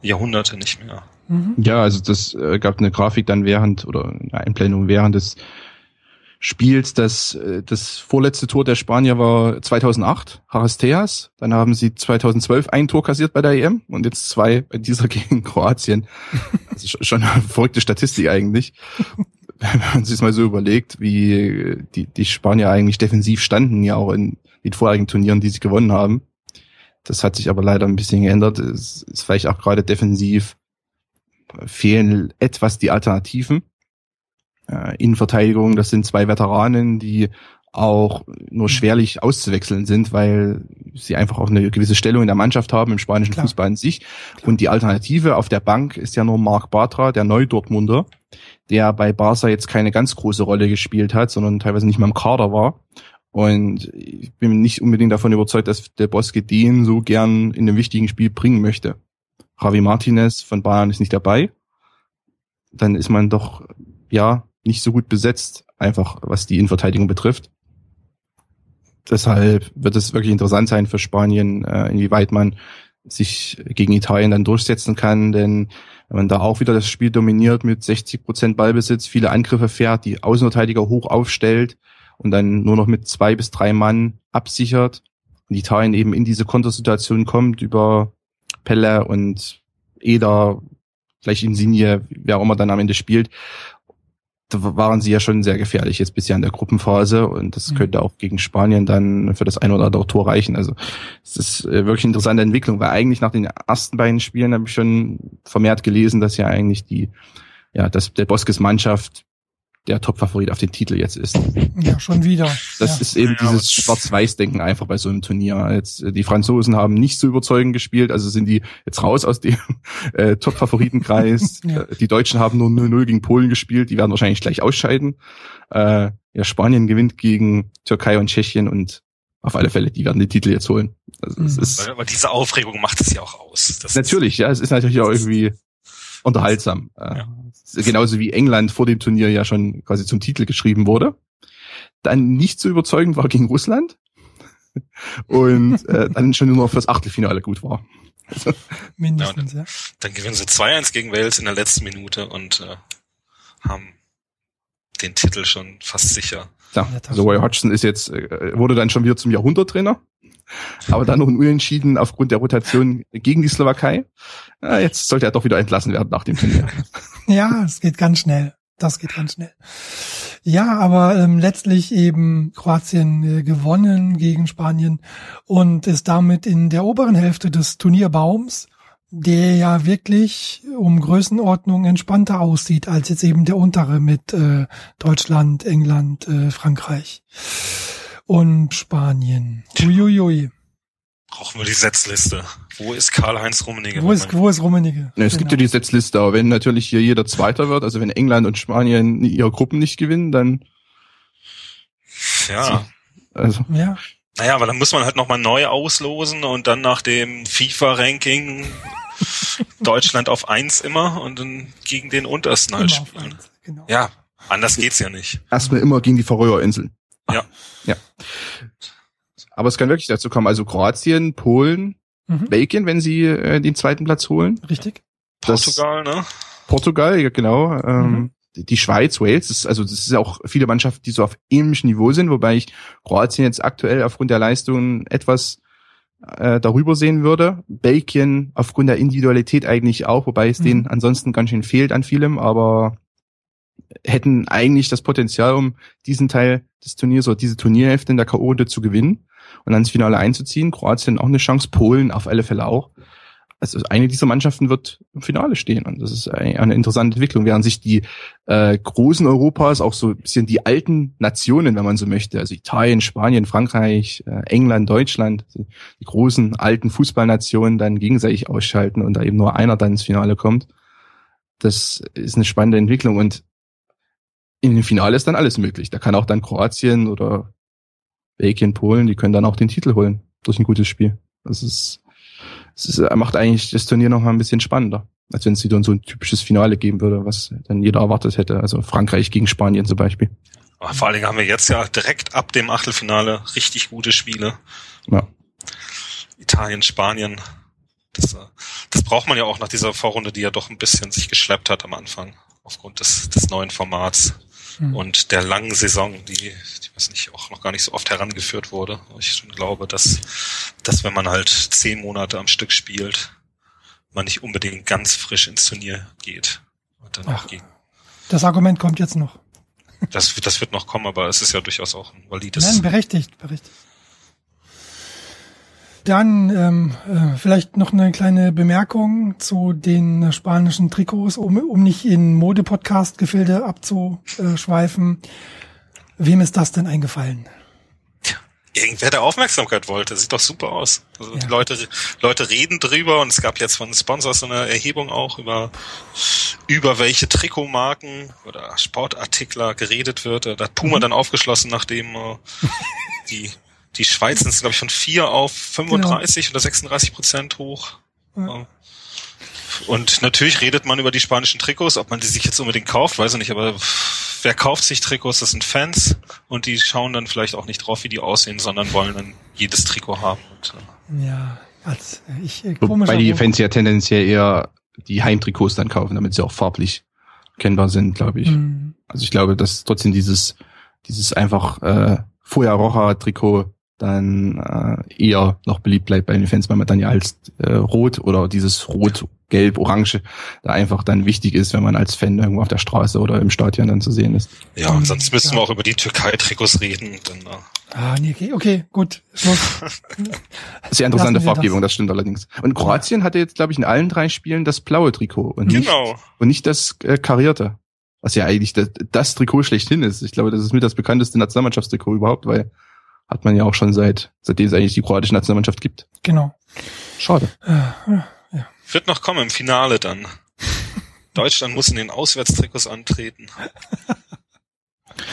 Jahrhunderte nicht mehr. Mhm. Ja, also das äh, gab eine Grafik dann während oder eine Einblendung während des Spiels. Das, äh, das vorletzte Tor der Spanier war 2008, Harasteas. Dann haben sie 2012 ein Tor kassiert bei der EM und jetzt zwei bei dieser [LAUGHS] gegen Kroatien. Also sch- schon eine verrückte Statistik eigentlich. [LAUGHS] Wenn man sich mal so überlegt, wie die, die Spanier eigentlich defensiv standen, ja auch in den vorherigen Turnieren, die sie gewonnen haben. Das hat sich aber leider ein bisschen geändert. Es ist vielleicht auch gerade defensiv fehlen etwas die Alternativen. Äh, Innenverteidigung, das sind zwei Veteranen, die auch nur schwerlich auszuwechseln sind, weil sie einfach auch eine gewisse Stellung in der Mannschaft haben, im spanischen Klar. Fußball an sich. Und die Alternative auf der Bank ist ja nur Marc Bartra, der Neu-Dortmunder, der bei Barca jetzt keine ganz große Rolle gespielt hat, sondern teilweise nicht mal im Kader war. Und ich bin nicht unbedingt davon überzeugt, dass der Bosque den so gern in einem wichtigen Spiel bringen möchte. Javi Martinez von Bayern ist nicht dabei. Dann ist man doch, ja, nicht so gut besetzt, einfach was die Innenverteidigung betrifft. Deshalb wird es wirklich interessant sein für Spanien, äh, inwieweit man sich gegen Italien dann durchsetzen kann, denn wenn man da auch wieder das Spiel dominiert mit 60 Prozent Ballbesitz, viele Angriffe fährt, die Außenverteidiger hoch aufstellt und dann nur noch mit zwei bis drei Mann absichert und Italien eben in diese Kontersituation kommt über Pelle und Eder, vielleicht Insigne, wer auch immer dann am Ende spielt, waren sie ja schon sehr gefährlich jetzt bisher in der Gruppenphase und das Mhm. könnte auch gegen Spanien dann für das ein oder andere Tor reichen. Also es ist äh, wirklich eine interessante Entwicklung, weil eigentlich nach den ersten beiden Spielen habe ich schon vermehrt gelesen, dass ja eigentlich die, ja, dass der Boskes Mannschaft der Top-Favorit auf den Titel jetzt ist. Ja, schon wieder. Das ja. ist eben Ja, dieses Schwarz-Weiß-Denken einfach bei so einem Turnier. Jetzt, äh, die Franzosen haben nicht so überzeugend gespielt, also sind die jetzt raus aus dem [LAUGHS] äh, Top-Favoritenkreis. [LAUGHS] Ja. Äh, Die Deutschen haben nur 0-0 gegen Polen gespielt, die werden wahrscheinlich gleich ausscheiden. Äh, ja, Spanien gewinnt gegen Türkei und Tschechien und auf alle Fälle, die werden den Titel jetzt holen. Also es Mhm. ist Weil, aber diese Aufregung macht es ja auch aus. Das natürlich, ja, es ist natürlich auch irgendwie unterhaltsam. Äh, Ja. Genauso wie England vor dem Turnier ja schon quasi zum Titel geschrieben wurde. Dann nicht so überzeugend war gegen Russland. [LAUGHS] Und äh, dann schon nur fürs Achtelfinale gut war. Mindestens, ja. Dann gewinnen sie 2-1 gegen Wales in der letzten Minute und äh, haben den Titel schon fast sicher. Ja, also Roy. Hodgson ist jetzt, äh, wurde dann schon wieder zum Jahrhunderttrainer. Aber dann noch ein Unentschieden aufgrund der Rotation gegen die Slowakei. Ja, jetzt sollte er doch wieder entlassen werden nach dem Turnier. [LAUGHS] Ja, es geht ganz schnell. Das geht ganz schnell. Ja, aber ähm, letztlich eben Kroatien äh, gewonnen gegen Spanien und ist damit in der oberen Hälfte des Turnierbaums, der ja wirklich um Größenordnung entspannter aussieht als jetzt eben der untere mit äh, Deutschland, England, äh, Frankreich und Spanien. Uiuiui. Brauchen wir die Setzliste. Wo ist Karl-Heinz Rummenigge? Wo ist, wo ist Rummenigge? Ne, es gibt ja Genau. die Setzliste, aber wenn natürlich hier jeder Zweiter wird, also wenn England und Spanien ihre Gruppen nicht gewinnen, dann, ja. also, Ja, Naja, aber dann muss man halt nochmal neu auslosen und dann nach dem FIFA-Ranking Deutschland auf eins immer und dann gegen den untersten halt spielen. eins, genau. Ja, anders geht's ja nicht. erstmal immer gegen die Färöerinseln. Ja. [LAUGHS] Ja. Aber es kann wirklich dazu kommen, also Kroatien, Polen, Mhm. Belgien, wenn sie äh, den zweiten Platz holen. Richtig? Das- Portugal, ne? Portugal, ja genau. Ähm, Mhm. die- Schweiz, Wales, das ist, also das ist ja auch viele Mannschaften, die so auf ähnlichem Niveau sind, wobei ich Kroatien jetzt aktuell aufgrund der Leistungen etwas äh, darüber sehen würde. Belgien aufgrund der Individualität eigentlich auch, wobei es mhm. denen ansonsten ganz schön fehlt an vielem, aber hätten eigentlich das Potenzial, um diesen Teil des Turniers oder diese Turnierhälfte in der K.O.-Runde zu gewinnen und dann ins Finale einzuziehen. Kroatien auch eine Chance, Polen auf alle Fälle auch also eine dieser Mannschaften wird im Finale stehen und das ist eine interessante Entwicklung, während sich die äh, großen Europas, auch so ein bisschen die alten Nationen, wenn man so möchte, also Italien, Spanien, Frankreich, äh, England, Deutschland, die großen alten Fußballnationen dann gegenseitig ausschalten und da eben nur einer dann ins Finale kommt. Das ist eine spannende Entwicklung und in dem Finale ist dann alles möglich. Da kann auch dann Kroatien oder Belgien, Polen, die können dann auch den Titel holen durch ein gutes Spiel. Das ist es ist, macht eigentlich das Turnier noch mal ein bisschen spannender, als wenn es wieder so ein typisches Finale geben würde, was dann jeder erwartet hätte. Also Frankreich gegen Spanien zum Beispiel. Aber vor allen Dingen haben wir jetzt ja direkt ab dem Achtelfinale richtig gute Spiele. Ja. Italien, Spanien. Das, äh, das braucht man ja auch nach dieser Vorrunde, die ja doch ein bisschen sich geschleppt hat am Anfang, aufgrund des, des neuen Formats mhm. und der langen Saison, die, die weiß nicht, auch noch gar nicht so oft herangeführt wurde. Ich glaube, dass, dass wenn man halt zehn Monate am Stück spielt, man nicht unbedingt ganz frisch ins Turnier geht. Und dann Ach, gegen. Das Argument kommt jetzt noch. Das, das wird noch kommen, aber es ist ja durchaus auch ein valides. Nein, berechtigt, berechtigt. Dann ähm, äh, vielleicht noch eine kleine Bemerkung zu den spanischen Trikots, um, um nicht in Mode-Podcast-Gefilde abzuschweifen. Wem ist das denn eingefallen? Irgendwer, der Aufmerksamkeit wollte. Sieht doch super aus. Also ja. Leute, Leute reden drüber und es gab jetzt von Sponsors so eine Erhebung auch über, über welche Trikotmarken oder Sportartikler geredet wird. Da hat Puma mhm. dann aufgeschlossen, nachdem uh, [LAUGHS] die die Schweiz sind, glaube ich, von 4 auf 35 genau. oder 36 Prozent hoch. Ja. Und natürlich redet man über die spanischen Trikots, ob man die sich jetzt unbedingt kauft, weiß ich nicht, aber wer kauft sich Trikots? Das sind Fans und die schauen dann vielleicht auch nicht drauf, wie die aussehen, sondern wollen dann jedes Trikot haben. Und, äh ja, als ich äh, Wobei die Fans ja tendenziell eher die Heimtrikots dann kaufen, damit sie auch farblich kennbar sind, glaube ich. Mhm. Also ich glaube, dass trotzdem dieses dieses einfach äh, Fuja Roja Trikot dann äh, eher noch beliebt bleibt bei den Fans, weil man dann ja als äh, Rot oder dieses Rot, Gelb, Orange da einfach dann wichtig ist, wenn man als Fan irgendwo auf der Straße oder im Stadion dann zu sehen ist. Ja, und sonst müssen ja. wir auch über die Türkei-Trikots reden. Dann, äh. Ah, nee, okay, okay, gut, Schluss. [LAUGHS] das ist ja interessante Farbgebung, das. das. stimmt allerdings. Und Kroatien hatte jetzt, glaube ich, in allen drei Spielen das blaue Trikot und nicht, genau. und nicht das äh, karierte. Was ja eigentlich das, das Trikot schlechthin ist. Ich glaube, das ist mit das bekannteste Nationalmannschaftstrikot überhaupt, weil hat man ja auch schon seit, seitdem es eigentlich die kroatische Nationalmannschaft gibt. Genau. Schade. Äh, ja. Wird noch kommen im Finale dann. [LAUGHS] Deutschland muss in den Auswärtstrikots antreten.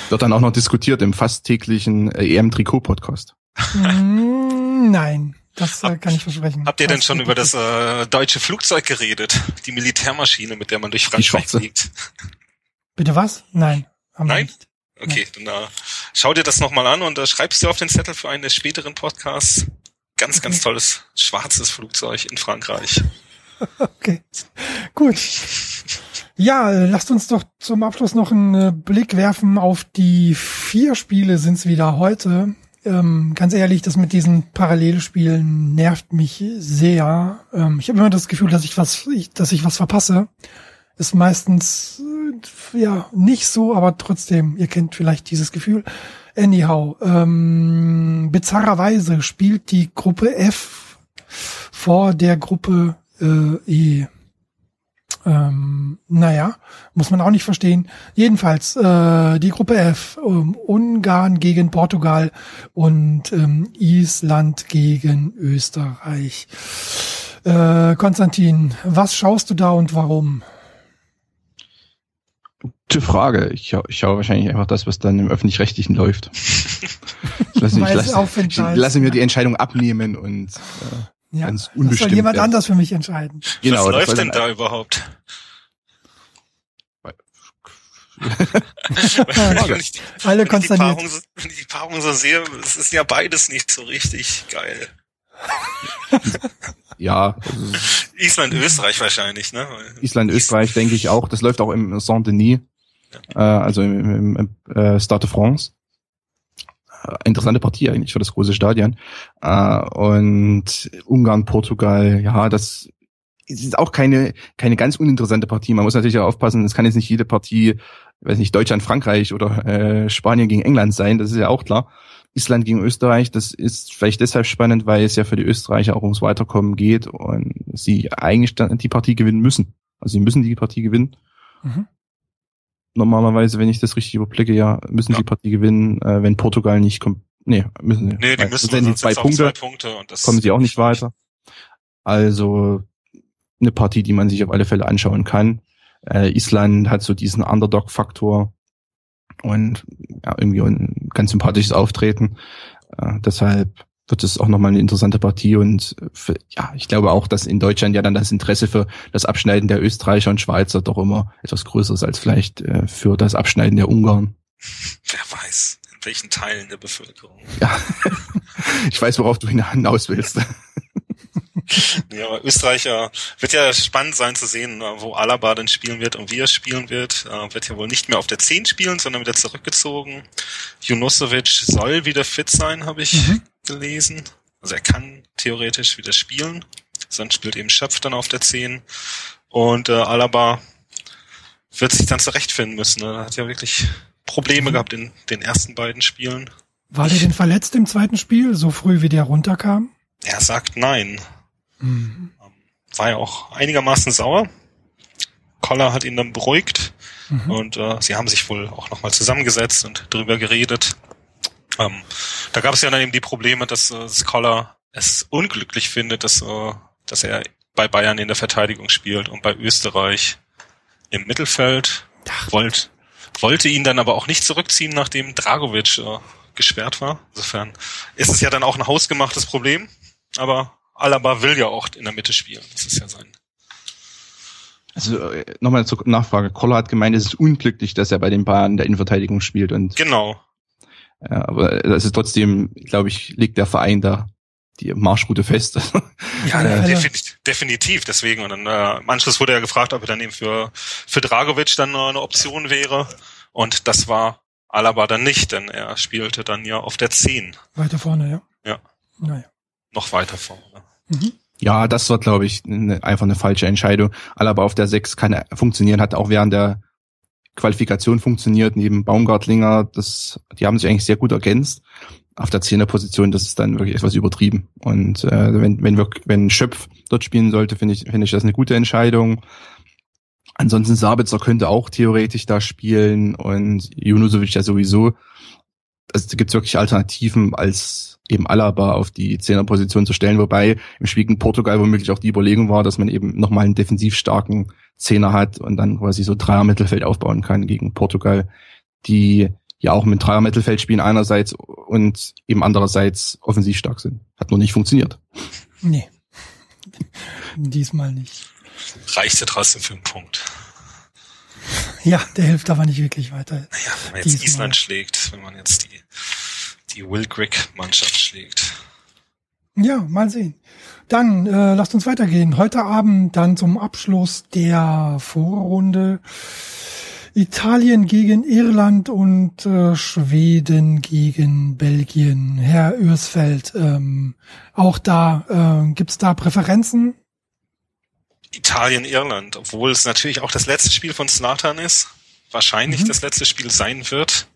Wird dann auch noch diskutiert im fast täglichen äh, EM-Trikot-Podcast. Mm, nein, das äh, kann ich versprechen. Habt ihr denn schon über das äh, deutsche Flugzeug geredet? Die Militärmaschine, mit der man durch Frankreich fliegt? Bitte was? Nein. Nein? Nicht. Okay, dann uh, schau dir das nochmal an und uh, schreibst du auf den Zettel für einen der späteren Podcasts. Ganz, okay. ganz tolles schwarzes Flugzeug in Frankreich. [LAUGHS] Okay, gut. Ja, lasst uns doch zum Abschluss noch einen äh, Blick werfen auf die vier Spiele sind's wieder heute. Ähm, ganz ehrlich, das mit diesen Parallelspielen nervt mich sehr. Ähm, ich habe immer das Gefühl, dass ich was, ich, dass ich was verpasse ist meistens ja nicht so, aber trotzdem, ihr kennt vielleicht dieses Gefühl. Anyhow, ähm, bizarrerweise spielt die Gruppe F vor der Gruppe äh, E. Ähm, naja, muss man auch nicht verstehen. Jedenfalls, äh, die Gruppe F, ähm, Ungarn gegen Portugal und ähm, Island gegen Österreich. Äh, Konstantin, was schaust du da und warum? Gute Frage. Ich, ich schaue wahrscheinlich einfach das, was dann im Öffentlich-Rechtlichen läuft. ich lasse, ich lasse, ich lasse mir die Entscheidung abnehmen und äh, ja, ganz unbestimmt. Das soll jemand werden. anders für mich entscheiden. Genau, was läuft denn da überhaupt? [LAUGHS] Alle konsterniert. Wenn ich die Paarung so sehe, es ist ja beides nicht so richtig geil. [LAUGHS] ja. Also Island, Österreich wahrscheinlich, ne? Island, Österreich denke ich auch. Das läuft auch im Saint-Denis, ja. Äh, also im, im, im äh, Stade de France. interessante Partie eigentlich für das große Stadion. Äh, und Ungarn, Portugal, ja, das ist auch keine, keine ganz uninteressante Partie. Man muss natürlich auch aufpassen, es kann jetzt nicht jede Partie, weiß nicht, Deutschland, Frankreich oder äh, Spanien gegen England sein, das ist ja auch klar. Island gegen Österreich, das ist vielleicht deshalb spannend, weil es ja für die Österreicher auch ums Weiterkommen geht und sie eigentlich die Partie gewinnen müssen. Also sie müssen die Partie gewinnen. Mhm. Normalerweise, wenn ich das richtig überblicke, ja, müssen ja. sie die Partie gewinnen, äh, wenn Portugal nicht kommt. Nee, müssen sie. Nee, die müssen also die zwei Punkte, zwei Punkte und das kommen sie auch nicht weiter. Also eine Partie, die man sich auf alle Fälle anschauen kann. Äh, Island hat so diesen Underdog-Faktor und ja, irgendwie ein ganz sympathisches Auftreten. Äh, deshalb wird es auch nochmal eine interessante Partie und für, ja, ich glaube auch, dass in Deutschland ja dann das Interesse für das Abschneiden der Österreicher und Schweizer doch immer etwas größer ist als vielleicht äh, für das Abschneiden der Ungarn. Wer weiß, in welchen Teilen der Bevölkerung. Ja, [LAUGHS] ich weiß, worauf du hinaus willst. [LAUGHS] ja, aber Österreicher wird ja spannend sein zu sehen, äh, wo Alaba denn spielen wird und wie er spielen wird. Äh, wird ja wohl nicht mehr auf der 10 spielen, sondern wieder zurückgezogen. Junosovic soll wieder fit sein, habe ich mhm. Gelesen. Also er kann theoretisch wieder spielen. Sonst spielt eben Schöpf dann auf der 10. Und äh, Alaba wird sich dann zurechtfinden müssen. Er hat ja wirklich Probleme mhm. gehabt in den ersten beiden Spielen. War der denn verletzt im zweiten Spiel, so früh wie der runterkam? Er sagt nein. Mhm. War ja auch einigermaßen sauer. Koller hat ihn dann beruhigt mhm. und äh, sie haben sich wohl auch nochmal zusammengesetzt und drüber geredet. Ähm, da gab es ja dann eben die Probleme, dass äh, Koller es unglücklich findet, dass, äh, dass er bei Bayern in der Verteidigung spielt und bei Österreich im Mittelfeld. Wollt, wollte ihn dann aber auch nicht zurückziehen, nachdem Dragovic äh, gesperrt war. Insofern ist es ja dann auch ein hausgemachtes Problem. Aber Alaba will ja auch in der Mitte spielen. Das ist ja sein. Also äh, nochmal zur Nachfrage. Koller hat gemeint, es ist unglücklich, dass er bei den Bayern in der Innenverteidigung spielt. Und, genau. Ja, aber das ist trotzdem, glaube ich, liegt der Verein da die Marschroute fest. [LAUGHS] ja, äh, definitiv, definitiv. Deswegen. Und dann äh, im Anschluss wurde er gefragt, ob er dann eben für, für Dragovic dann eine Option wäre. Und das war Alaba dann nicht, denn er spielte dann ja auf der 10. Weiter vorne, ja. Ja. Naja. Noch weiter vorne. Mhm. Ja, das war, glaube ich, ne, einfach eine falsche Entscheidung. Alaba auf der 6 kann funktionieren, hat auch während der Qualifikation funktioniert, neben Baumgartlinger, das, die haben sich eigentlich sehr gut ergänzt. Auf der 10er Position, das ist dann wirklich etwas übertrieben. Und äh, wenn, wenn, wir, wenn Schöpf dort spielen sollte, finde ich, finde ich das eine gute Entscheidung. Ansonsten Sabitzer könnte auch theoretisch da spielen und Junusovic ja sowieso. Also da gibt's wirklich Alternativen als eben Alaba auf die Zehnerposition zu stellen, wobei im Spiel gegen Portugal womöglich auch die Überlegung war, dass man eben nochmal einen defensiv starken Zehner hat und dann quasi so Dreier Mittelfeld aufbauen kann gegen Portugal, die ja auch mit Dreier Mittelfeld spielen einerseits und eben andererseits offensiv stark sind. Hat nur nicht funktioniert. Nee. Diesmal nicht. Reichte trotzdem für einen Punkt. Ja, der hilft aber nicht wirklich weiter. Naja, wenn man jetzt Island schlägt, wenn man jetzt die die Will Grigg-Mannschaft schlägt. Ja, mal sehen. Dann äh, lasst uns weitergehen. Heute Abend dann zum Abschluss der Vorrunde Italien gegen Irland und äh, Schweden gegen Belgien. Herr Örsfeld, ähm, auch da äh, gibt's da Präferenzen? Italien, Irland, obwohl es natürlich auch das letzte Spiel von Slatan ist, wahrscheinlich mhm. das letzte Spiel sein wird.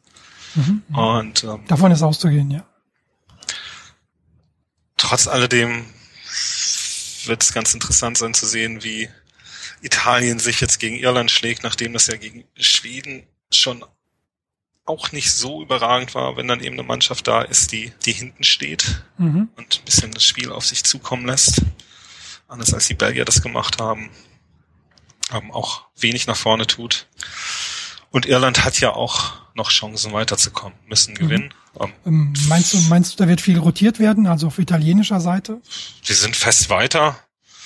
Mhm. Und ähm, davon ist auszugehen, ja. Trotz alledem wird es ganz interessant sein zu sehen, wie Italien sich jetzt gegen Irland schlägt, nachdem das ja gegen Schweden schon auch nicht so überragend war, wenn dann eben eine Mannschaft da ist, die, die hinten steht mhm. und ein bisschen das Spiel auf sich zukommen lässt. Anders als die Belgier das gemacht haben, ähm, auch wenig nach vorne tut. Und Irland hat ja auch noch Chancen weiterzukommen, müssen mhm. gewinnen. Mhm. Ähm, meinst du, meinst du, da wird viel rotiert werden, also auf italienischer Seite? Sie sind fest weiter.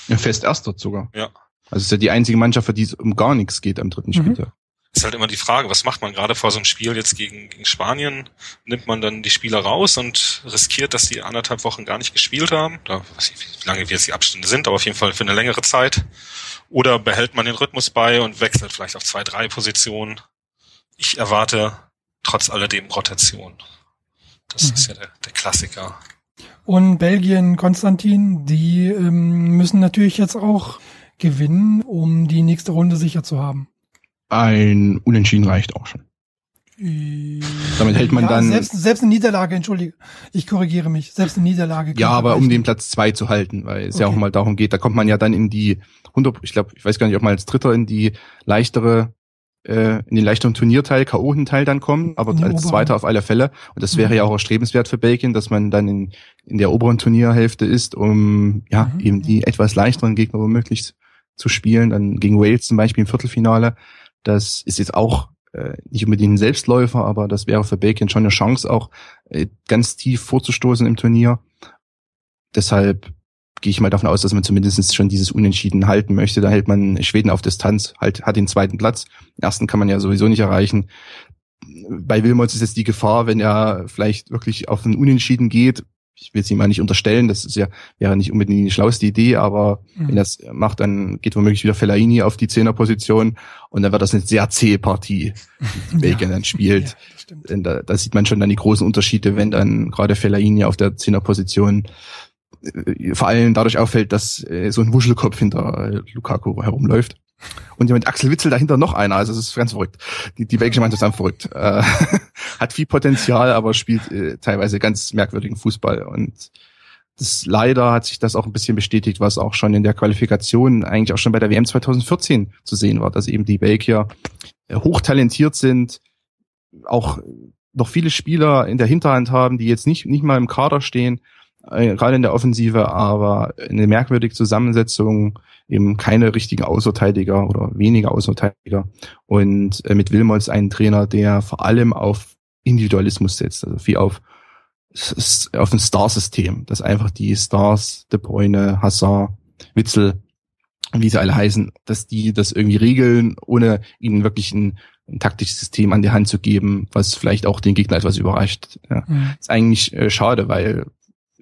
Ja, fest erster sogar. Ja. Also ist ja die einzige Mannschaft, für die es um gar nichts geht am dritten mhm. Spieltag. Ist halt immer die Frage, was macht man gerade vor so einem Spiel jetzt gegen, gegen Spanien? Nimmt man dann die Spieler raus und riskiert, dass die anderthalb Wochen gar nicht gespielt haben? Da weiß ich, wie lange jetzt die Abstände sind, aber auf jeden Fall für eine längere Zeit. Oder behält man den Rhythmus bei und wechselt vielleicht auf zwei, drei Positionen? Ich erwarte trotz alledem Rotation. Das mhm. ist ja der, der Klassiker. Und Belgien, Konstantin, die ähm, müssen natürlich jetzt auch gewinnen, um die nächste Runde sicher zu haben. Ein Unentschieden reicht auch schon. Damit hält man ja, dann. Selbst, selbst eine Niederlage, entschuldige. Ich korrigiere mich. Selbst eine Niederlage. Ja, aber um den Platz zwei zu halten, weil es okay. ja auch mal darum geht, da kommt man ja dann in die 100, ich glaube, ich weiß gar nicht, ob man als Dritter in die leichtere, äh, in den leichteren Turnierteil, K.O.-Teil dann kommen, aber als oberen. Zweiter auf alle Fälle. Und das wäre mhm. ja auch erstrebenswert für Belgien, dass man dann in, in der oberen Turnierhälfte ist, um, ja, mhm. eben die etwas leichteren Gegner womöglich zu spielen. Dann gegen Wales zum Beispiel im Viertelfinale. Das ist jetzt auch äh, nicht unbedingt ein Selbstläufer, aber das wäre für Belgien schon eine Chance, auch äh, ganz tief vorzustoßen im Turnier. Deshalb gehe ich mal davon aus, dass man zumindest schon dieses Unentschieden halten möchte. Da hält man Schweden auf Distanz, halt, hat den zweiten Platz. Den ersten kann man ja sowieso nicht erreichen. Bei Wilmots ist jetzt die Gefahr, wenn er vielleicht wirklich auf ein Unentschieden geht, ich will es ihm mal nicht unterstellen, das ist ja wäre nicht unbedingt die schlauste Idee, aber mhm. wenn er das macht, dann geht womöglich wieder Fellaini auf die Zehnerposition und dann wird das eine sehr zähe Partie, die [LAUGHS] Belgien ja. dann spielt. Ja, da, da sieht man schon dann die großen Unterschiede, wenn dann gerade Fellaini auf der Zehnerposition vor allem dadurch auffällt, dass äh, so ein Wuschelkopf hinter äh, Lukaku herumläuft. Und mit Axel Witzel dahinter noch einer, also es ist ganz verrückt. Die, die belgische Mannschaft ist einfach verrückt. Äh, [LAUGHS] hat viel Potenzial, aber spielt äh, teilweise ganz merkwürdigen Fußball. Und das leider hat sich das auch ein bisschen bestätigt, was auch schon in der Qualifikation, eigentlich auch schon bei der WM 2014 zu sehen war, dass eben die Belgier äh, hochtalentiert sind, auch noch viele Spieler in der Hinterhand haben, die jetzt nicht, nicht mal im Kader stehen, äh, gerade in der Offensive, aber eine merkwürdige Zusammensetzung, eben keine richtigen Außenverteidiger oder weniger Außenverteidiger und äh, mit Wilmots einen Trainer, der vor allem auf Individualismus setzt, also wie auf auf ein Star-System, dass einfach die Stars, De Bruyne, Hazard, Witzel, wie sie alle heißen, dass die das irgendwie regeln, ohne ihnen wirklich ein, ein taktisches System an die Hand zu geben, was vielleicht auch den Gegner etwas überrascht. Ja. Mhm. Ist eigentlich äh, schade, weil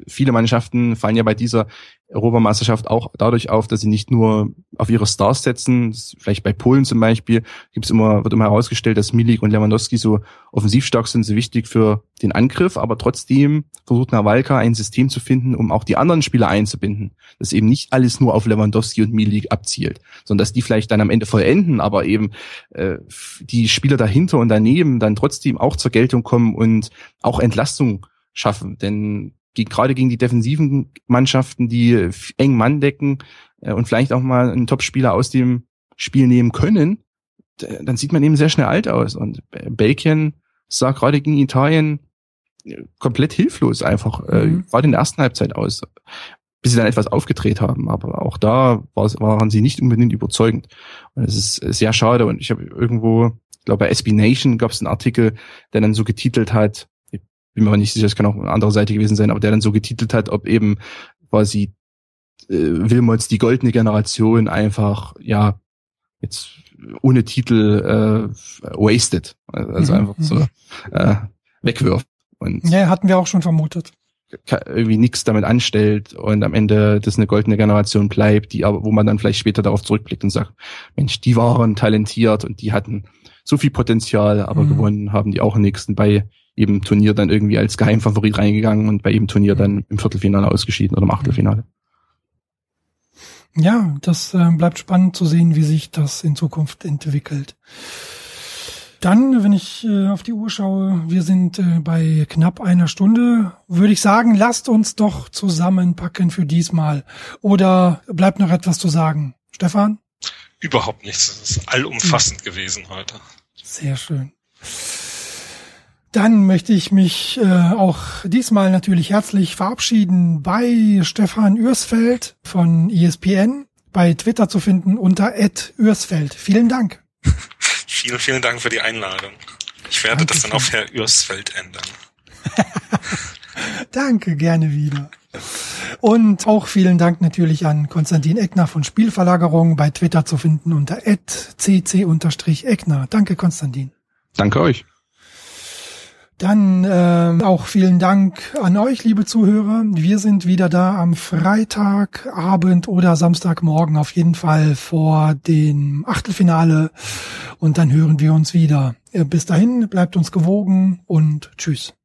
viele Mannschaften fallen ja bei dieser Europameisterschaft auch dadurch auf, dass sie nicht nur auf ihre Stars setzen. Vielleicht bei Polen zum Beispiel gibt's immer, wird immer herausgestellt, dass Milik und Lewandowski so offensiv stark sind, so wichtig für den Angriff, aber trotzdem versucht Nawalka ein System zu finden, um auch die anderen Spieler einzubinden. Dass eben nicht alles nur auf Lewandowski und Milik abzielt, sondern dass die vielleicht dann am Ende vollenden, aber eben äh, die Spieler dahinter und daneben dann trotzdem auch zur Geltung kommen und auch Entlastung schaffen. Denn gerade gegen die defensiven Mannschaften, die eng Mann decken äh, und vielleicht auch mal einen Topspieler aus dem Spiel nehmen können, dann sieht man eben sehr schnell alt aus. Und Belgien sah gerade gegen Italien äh, komplett hilflos einfach, äh, mhm. äh, gerade in der ersten Halbzeit aus, bis sie dann etwas aufgedreht haben. Aber auch da waren sie nicht unbedingt überzeugend. Und es ist sehr schade. Und ich habe irgendwo, ich glaube bei SB Nation gab es einen Artikel, der dann so getitelt hat, bin mir aber nicht sicher, es kann auch eine andere Seite gewesen sein, aber der dann so getitelt hat, ob eben quasi äh, Wilmots die goldene Generation einfach, ja, jetzt ohne Titel äh, wasted. Also mhm. einfach so mhm. äh, wegwirft. Und ja, hatten wir auch schon vermutet. Irgendwie nichts damit anstellt und am Ende das eine goldene Generation bleibt, die aber, wo man dann vielleicht später darauf zurückblickt und sagt, Mensch, die waren talentiert und die hatten so viel Potenzial, aber mhm. gewonnen haben die auch im nächsten bei eben Turnier dann irgendwie als Geheimfavorit reingegangen und bei jedem Turnier dann im Viertelfinale ausgeschieden oder im Achtelfinale. Ja, das äh, bleibt spannend zu sehen, wie sich das in Zukunft entwickelt. Dann, wenn ich äh, auf die Uhr schaue, wir sind äh, bei knapp einer Stunde, würde ich sagen, lasst uns doch zusammenpacken für diesmal. Oder bleibt noch etwas zu sagen? Stefan? Überhaupt nichts. Es ist allumfassend hm. gewesen heute. Sehr schön. Dann möchte ich mich äh, auch diesmal natürlich herzlich verabschieden bei Stefan Ürsfeld von ESPN, bei Twitter zu finden unter @ürsfeld. Vielen Dank. [LAUGHS] vielen, vielen Dank für die Einladung. Ich werde Danke das dann auf Herr Ürsfeld ändern. [LAUGHS] Danke, gerne wieder. Und auch vielen Dank natürlich an Konstantin Eckner von Spielverlagerung bei Twitter zu finden unter cc-eckner. Danke, Konstantin. Danke euch. Dann äh, auch vielen Dank an euch, liebe Zuhörer. Wir sind wieder da am Freitagabend oder Samstagmorgen auf jeden Fall vor dem Achtelfinale und dann hören wir uns wieder. Bis dahin, bleibt uns gewogen und tschüss.